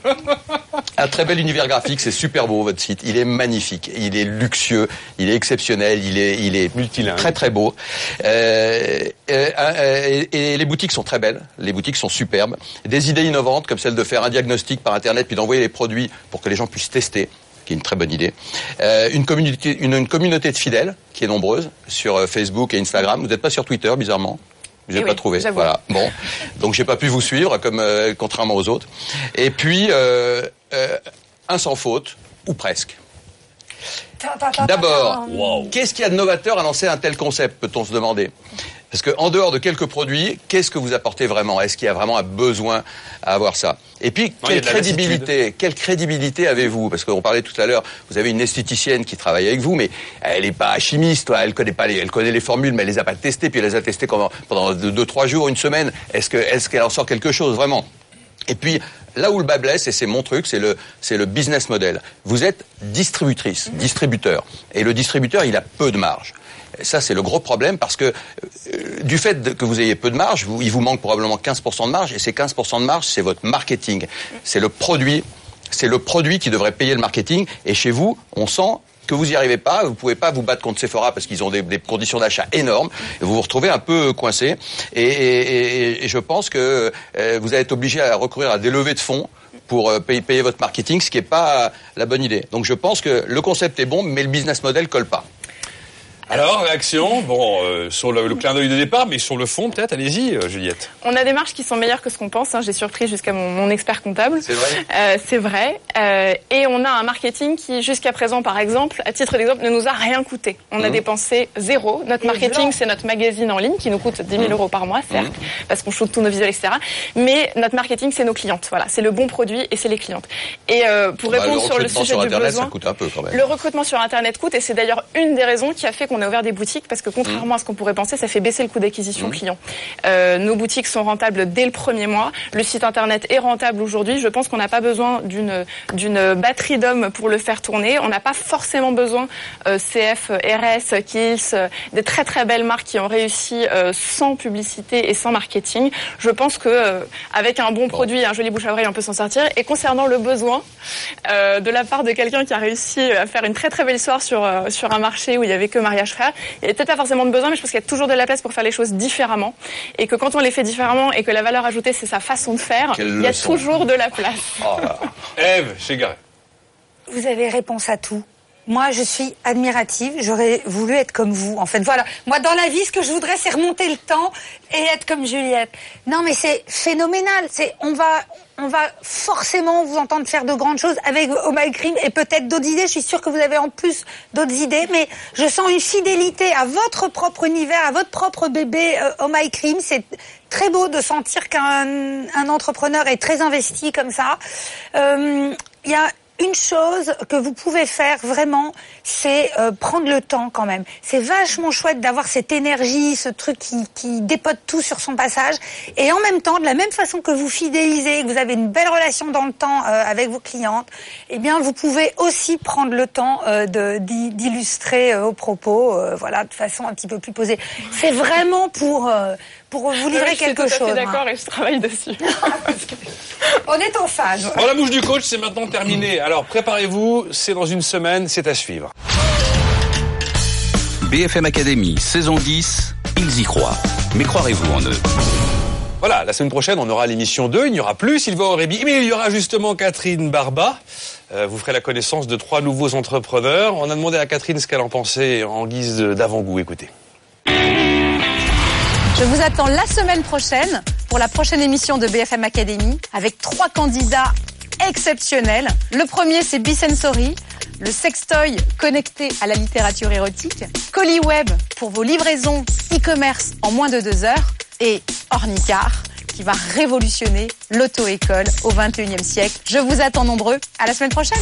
Un très bel univers graphique, c'est super beau votre site. Il est magnifique, il est luxueux, il est exceptionnel, il est, il est Multilingue. très très beau. Euh, euh, et, et les boutiques sont très belles, les boutiques sont superbes. Des idées innovantes comme celle de faire un diagnostic par internet puis d'envoyer les produits pour que les gens puissent tester qui est une très bonne idée. Euh, une, communauté, une, une communauté de fidèles qui est nombreuse sur Facebook et Instagram. Vous n'êtes pas sur Twitter, bizarrement je n'ai Eh pas oui, trouvé. Voilà. Bon, donc j'ai pas pu vous suivre, comme euh, contrairement aux autres. Et puis euh, euh, un sans faute ou presque. D'abord, qu'est-ce qu'il y a de novateur à lancer un tel concept, peut-on se demander? Parce que en dehors de quelques produits, qu'est-ce que vous apportez vraiment? Est-ce qu'il y a vraiment un besoin à avoir ça? Et puis, Non, quelle crédibilité Quelle crédibilité avez-vous? Parce qu'on parlait tout à l'heure, vous avez une esthéticienne qui travaille avec vous, mais elle n'est pas chimiste, toi, elle connaît pas les, elle connaît les formules, mais elle les a pas testées, puis elle les a testées pendant, pendant deux, deux, trois jours, une semaine. Est-ce que, est-ce qu'elle en sort quelque chose vraiment? Et puis, là où le bas blesse, et c'est mon truc, c'est le, c'est le business model. Vous êtes distributrice, distributeur. Et le distributeur, il a peu de marge. Ça, c'est le gros problème parce que euh, du fait que vous ayez peu de marge, vous- il vous manque probablement 15% de marge. Et ces 15% de marge, c'est votre marketing. C'est le produit. C'est le produit qui devrait payer le marketing. Et chez vous, on sent que vous n'y arrivez pas, vous pouvez pas vous battre contre Sephora parce qu'ils ont des, conditions d'achat énormes, et vous vous retrouvez un peu coincé. Et je pense que euh, vous allez être obligé à recourir à des levées de fonds pour euh, payer, payer votre marketing, ce qui n'est pas la bonne idée. Donc je pense que le concept est bon, mais le business model colle pas. Alors, réaction, bon, euh, sur le, le clin d'œil de départ, mais sur le fond, peut-être, allez-y, euh, Juliette. On a des marges qui sont meilleures que ce qu'on pense. hein. J'ai surpris jusqu'à mon, mon expert comptable. C'est vrai Euh, c'est vrai. Euh, et on a un marketing qui, jusqu'à présent, par exemple, à titre d'exemple, ne nous a rien coûté. On a Mhm. dépensé zéro. Notre marketing, c'est notre magazine en ligne qui nous coûte 10 000 Mhm. euros par mois, certes, parce qu'on shoot tous nos visuels, etc. Mais notre marketing, c'est nos clientes. Voilà, c'est le bon produit et c'est les clientes. Et euh, pour Bah, répondre le sur le recrutement sujet sur du Internet, besoin, ça coûte un peu quand même. le recrutement sur Internet coûte et c'est d'ailleurs une des raisons qui a fait qu'on a ouvert des boutiques parce que contrairement à ce qu'on pourrait penser, ça fait baisser le coût d'acquisition Mmh. client. Euh, nos boutiques sont rentables dès le premier mois. Le site internet est rentable aujourd'hui. Je pense qu'on n'a pas besoin d'une d'une batterie d'hommes pour le faire tourner. On n'a pas forcément besoin euh, CF, RS, Kills, euh, des très très belles marques qui ont réussi euh, sans publicité et sans marketing. Je pense que avec un bon produit et un joli bouche à oreille, on peut s'en sortir. Et concernant le besoin de la part de quelqu'un qui a réussi à faire une très très belle histoire sur sur un marché où il y avait que mariage il n'y a peut-être pas forcément de besoin, mais je pense qu'il y a toujours de la place pour faire les choses différemment. Et que quand on les fait différemment et que la valeur ajoutée c'est sa façon de faire, Quelle il y a leçon. toujours de la place. [laughs] Eve, chez Garret. Vous avez réponse à tout. Moi, je suis admirative. J'aurais voulu être comme vous. En fait, voilà. Moi, dans la vie, ce que je voudrais, c'est remonter le temps et être comme Juliette. Non, mais c'est phénoménal. C'est, on va, on va forcément vous entendre faire de grandes choses avec My Cream et peut-être d'autres idées. Je suis sûre que vous avez en plus d'autres idées, mais je sens une fidélité à votre propre univers, à votre propre bébé euh, Cream. C'est très beau de sentir qu'un un entrepreneur est très investi comme ça. Euh, une chose que vous pouvez faire vraiment, c'est euh, prendre le temps quand même. C'est vachement chouette d'avoir cette énergie, ce truc qui, qui dépote tout sur son passage. Et en même temps, de la même façon que vous fidélisez, que vous avez une belle relation dans le temps euh, avec vos clientes, eh bien, vous pouvez aussi prendre le temps euh, d'illustrer euh, vos propos, euh, voilà, de façon un petit peu plus posée. C'est vraiment pour euh, pour vous livrer je suis quelque tout à fait chose. d'accord hein. et je travaille dessus. On est en phase. Bon, la bouche du coach, c'est maintenant terminé. Alors, préparez-vous, c'est dans une semaine, c'est à suivre. BFM Academy, saison 10, ils y croient. Mais croirez-vous en eux? Voilà, la semaine prochaine, on aura l'émission 2. Il n'y aura plus Sylvain Aurébi, mais il y aura justement Catherine Barba. Euh, vous ferez la connaissance de trois nouveaux entrepreneurs. On a demandé à Catherine ce qu'elle en pensait en guise d'avant-goût. Écoutez. Je vous attends la semaine prochaine pour la prochaine émission de BFM Academy avec trois candidats exceptionnels. Le premier, c'est Bisensory, le sextoy connecté à la littérature érotique. ColliWeb pour vos livraisons e-commerce en moins de deux heures. Et Ornicar qui va révolutionner l'auto-école au 21e siècle. Je vous attends nombreux. À la semaine prochaine.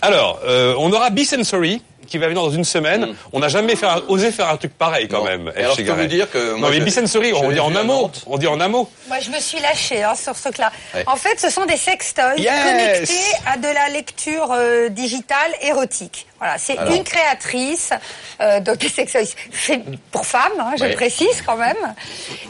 Alors, euh, on aura B-Sensory qui va venir dans une semaine. On n'a jamais fait osé faire un truc pareil quand même. Et alors, je peux vous dire que Non, moi, mais je- B-Sensory, je on dit en amont. On dit en amont. Moi, je me suis lâchée hein, sur ce truc-là. Ouais. En fait, ce sont des sextoys Yes. connectés à de la lecture euh, digitale érotique. Voilà, c'est Alors. une créatrice euh, donc. [laughs] C'est pour femmes, hein, je Ouais. précise quand même.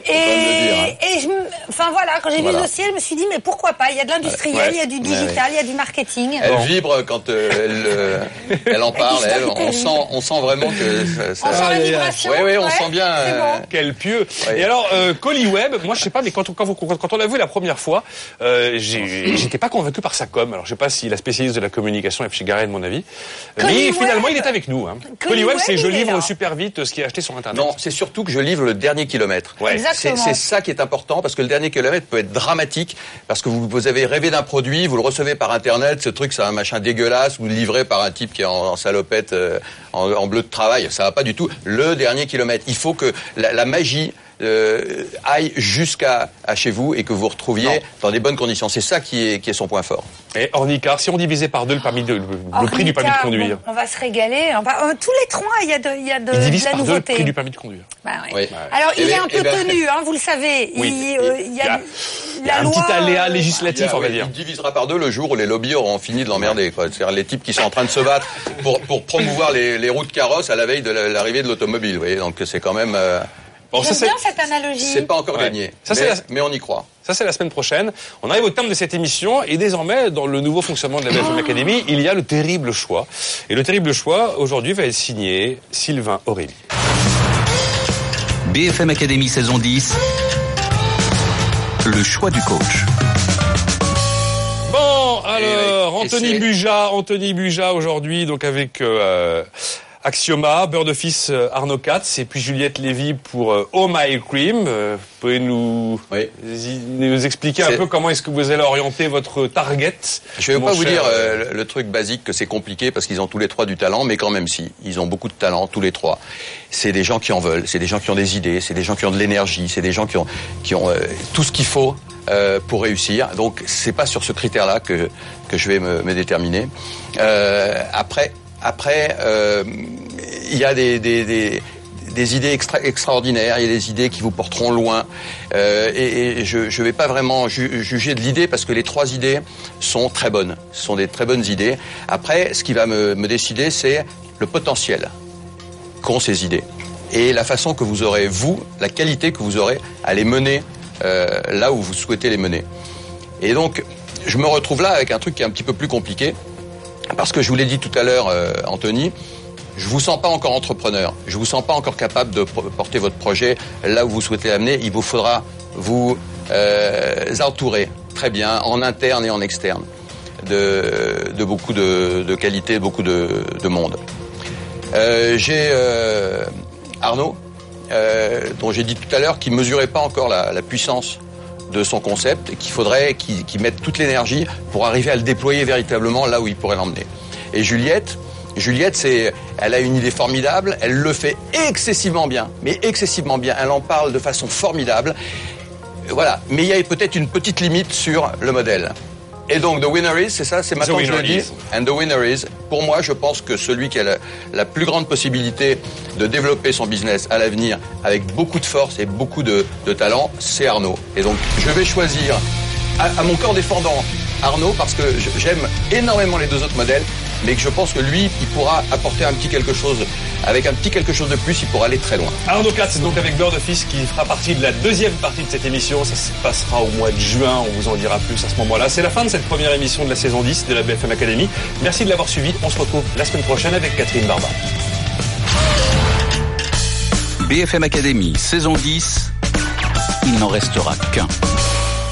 Et, hein. et je, me- enfin voilà, quand j'ai vu le dossier, je me suis dit mais pourquoi pas? Il y a de l'industriel, Ouais. il y a du digital, ouais. il y a du marketing. Elle vibre quand euh, elle, euh, [laughs] elle en parle. Elle, on sent, on sent vraiment que ça. ça- On sent la vibration, Oui, oui, on ouais, sent bien. euh, bon. Quel pieux. Et alors, euh, ColliWeb, moi je sais pas, mais quand on, quand, vous- quand- quand on l'a vu la première fois, euh, j'ai- j'étais pas convaincu par sa com. Alors je sais pas si la spécialiste de la communication est chez Garret, de mon avis. Mais ColliWeb. finalement, il est avec nous. Hein. ColliWeb, c'est je livre super vite ce qui est acheté sur Internet. Non, c'est surtout que je livre le dernier kilomètre. Ouais. C'est ça qui est important parce que le dernier kilomètre peut être dramatique parce que vous, vous avez rêvé d'un produit, vous le recevez par internet, ce truc c'est un machin dégueulasse, vous le livrez par un type qui est en, en salopette, euh, en, en bleu de travail, ça va pas du tout. Le dernier kilomètre, il faut que la, la magie euh, aille jusqu'à à chez vous et que vous retrouviez dans des bonnes conditions. C'est ça qui est, qui est son point fort. Et Ornicar, si on divisait par deux le, permis de, le, le prix du permis de conduire, bon, on va se régaler. Enfin, euh, tous les trois, il y a de, il y a de, il de divise la par deux le nouveauté. prix du permis de conduire. Bah. Alors, il Eh est ben- un peu eh ben- tenu, hein, vous le savez. Oui. Il, euh, il y a, Il y a la un loi, petit aléa euh, législatif, Il, on va dire. il divisera par deux le jour où les lobbies auront fini de l'emmerder. C'est-à-dire les types qui sont en train de se battre pour, pour promouvoir les, les roues de carrosse à la veille de la- l'arrivée de l'automobile. Vous voyez, donc c'est quand même. Bon, J'aime bien cette analogie. c'est pas encore Ouais. gagné. Ça, mais, c'est la- mais on y croit. Ça, c'est la semaine prochaine. On arrive au terme de cette émission et désormais, dans le nouveau fonctionnement de la BFM Academy, il y a le terrible choix. Et le terrible choix, aujourd'hui, va être signé Sylvain Aurélie. BFM Academy, saison 10, le choix du coach. Bon, alors, Anthony Buja, Anthony Buja aujourd'hui, donc avec euh, Axioma, de Fils euh, Arnaud Katz, et puis Juliette Lévy pour euh, Oh My Cream. Euh, vous pouvez nous, nous expliquer un peu comment est-ce que vous allez orienter votre target Je vais mon pas vous dire euh, le, le truc basique que c'est compliqué parce qu'ils ont tous les trois du talent, mais quand même si, ils ont beaucoup de talent tous les trois. C'est des gens qui en veulent, c'est des gens qui ont des idées, c'est des gens qui ont de l'énergie, c'est des gens qui ont qui ont euh, tout ce qu'il faut euh, pour réussir. Donc c'est pas sur ce critère-là que que je vais me, me déterminer. Euh, après. Après, euh, il y a des, idées extra extraordinaires, il y a des idées qui vous porteront loin. Euh, et, je ne vais pas vraiment ju juger de l'idée parce que les trois idées sont très bonnes. Ce sont des très bonnes idées. Après, ce qui va me, me décider, c'est le potentiel qu'ont ces idées et la façon que vous aurez, vous, la qualité que vous aurez à les mener euh, là où vous souhaitez les mener. Et donc, je me retrouve là avec un truc qui est un petit peu plus compliqué, parce que je vous l'ai dit tout à l'heure, euh, Anthony, je vous sens pas encore entrepreneur. Je vous sens pas encore capable de porter votre projet là où vous souhaitez l'amener. Il vous faudra vous euh, entourer très bien en interne et en externe de, beaucoup de, de qualité, beaucoup de, de monde. Euh, j'ai Arnaud, dont j'ai dit tout à l'heure qu'il mesurait pas encore la, puissance de son concept et qu'il faudrait qu'il qu mette toute l'énergie pour arriver à le déployer véritablement là où il pourrait l'emmener. Et Juliette, Juliette, c'est, elle a une idée formidable, elle le fait excessivement bien, mais excessivement bien. Elle en parle de façon formidable. Voilà. Mais il y a peut-être une petite limite sur le modèle. Et donc, the winner is, c'est ça, c'est maintenant que je le dis. And the winner is, pour moi, je pense que celui qui a la, la plus grande possibilité de développer son business à l'avenir avec beaucoup de force et beaucoup de, de talent, c'est Arnaud. Et donc, je vais choisir à, à mon corps défendant Arnaud parce que j'aime énormément les deux autres modèles, mais que je pense que lui, il pourra apporter un petit quelque chose, avec un petit quelque chose de plus, il pourra aller très loin. Arnaud Katz, donc avec Bird Office, qui fera partie de la deuxième partie de cette émission. Ça se passera au mois de juin, on vous en dira plus à ce moment-là. C'est la fin de cette première émission de la saison 10 de la BFM Academy. Merci de l'avoir suivi. On se retrouve la semaine prochaine avec Catherine Barba. BFM Academy, saison 10, il n'en restera qu'un.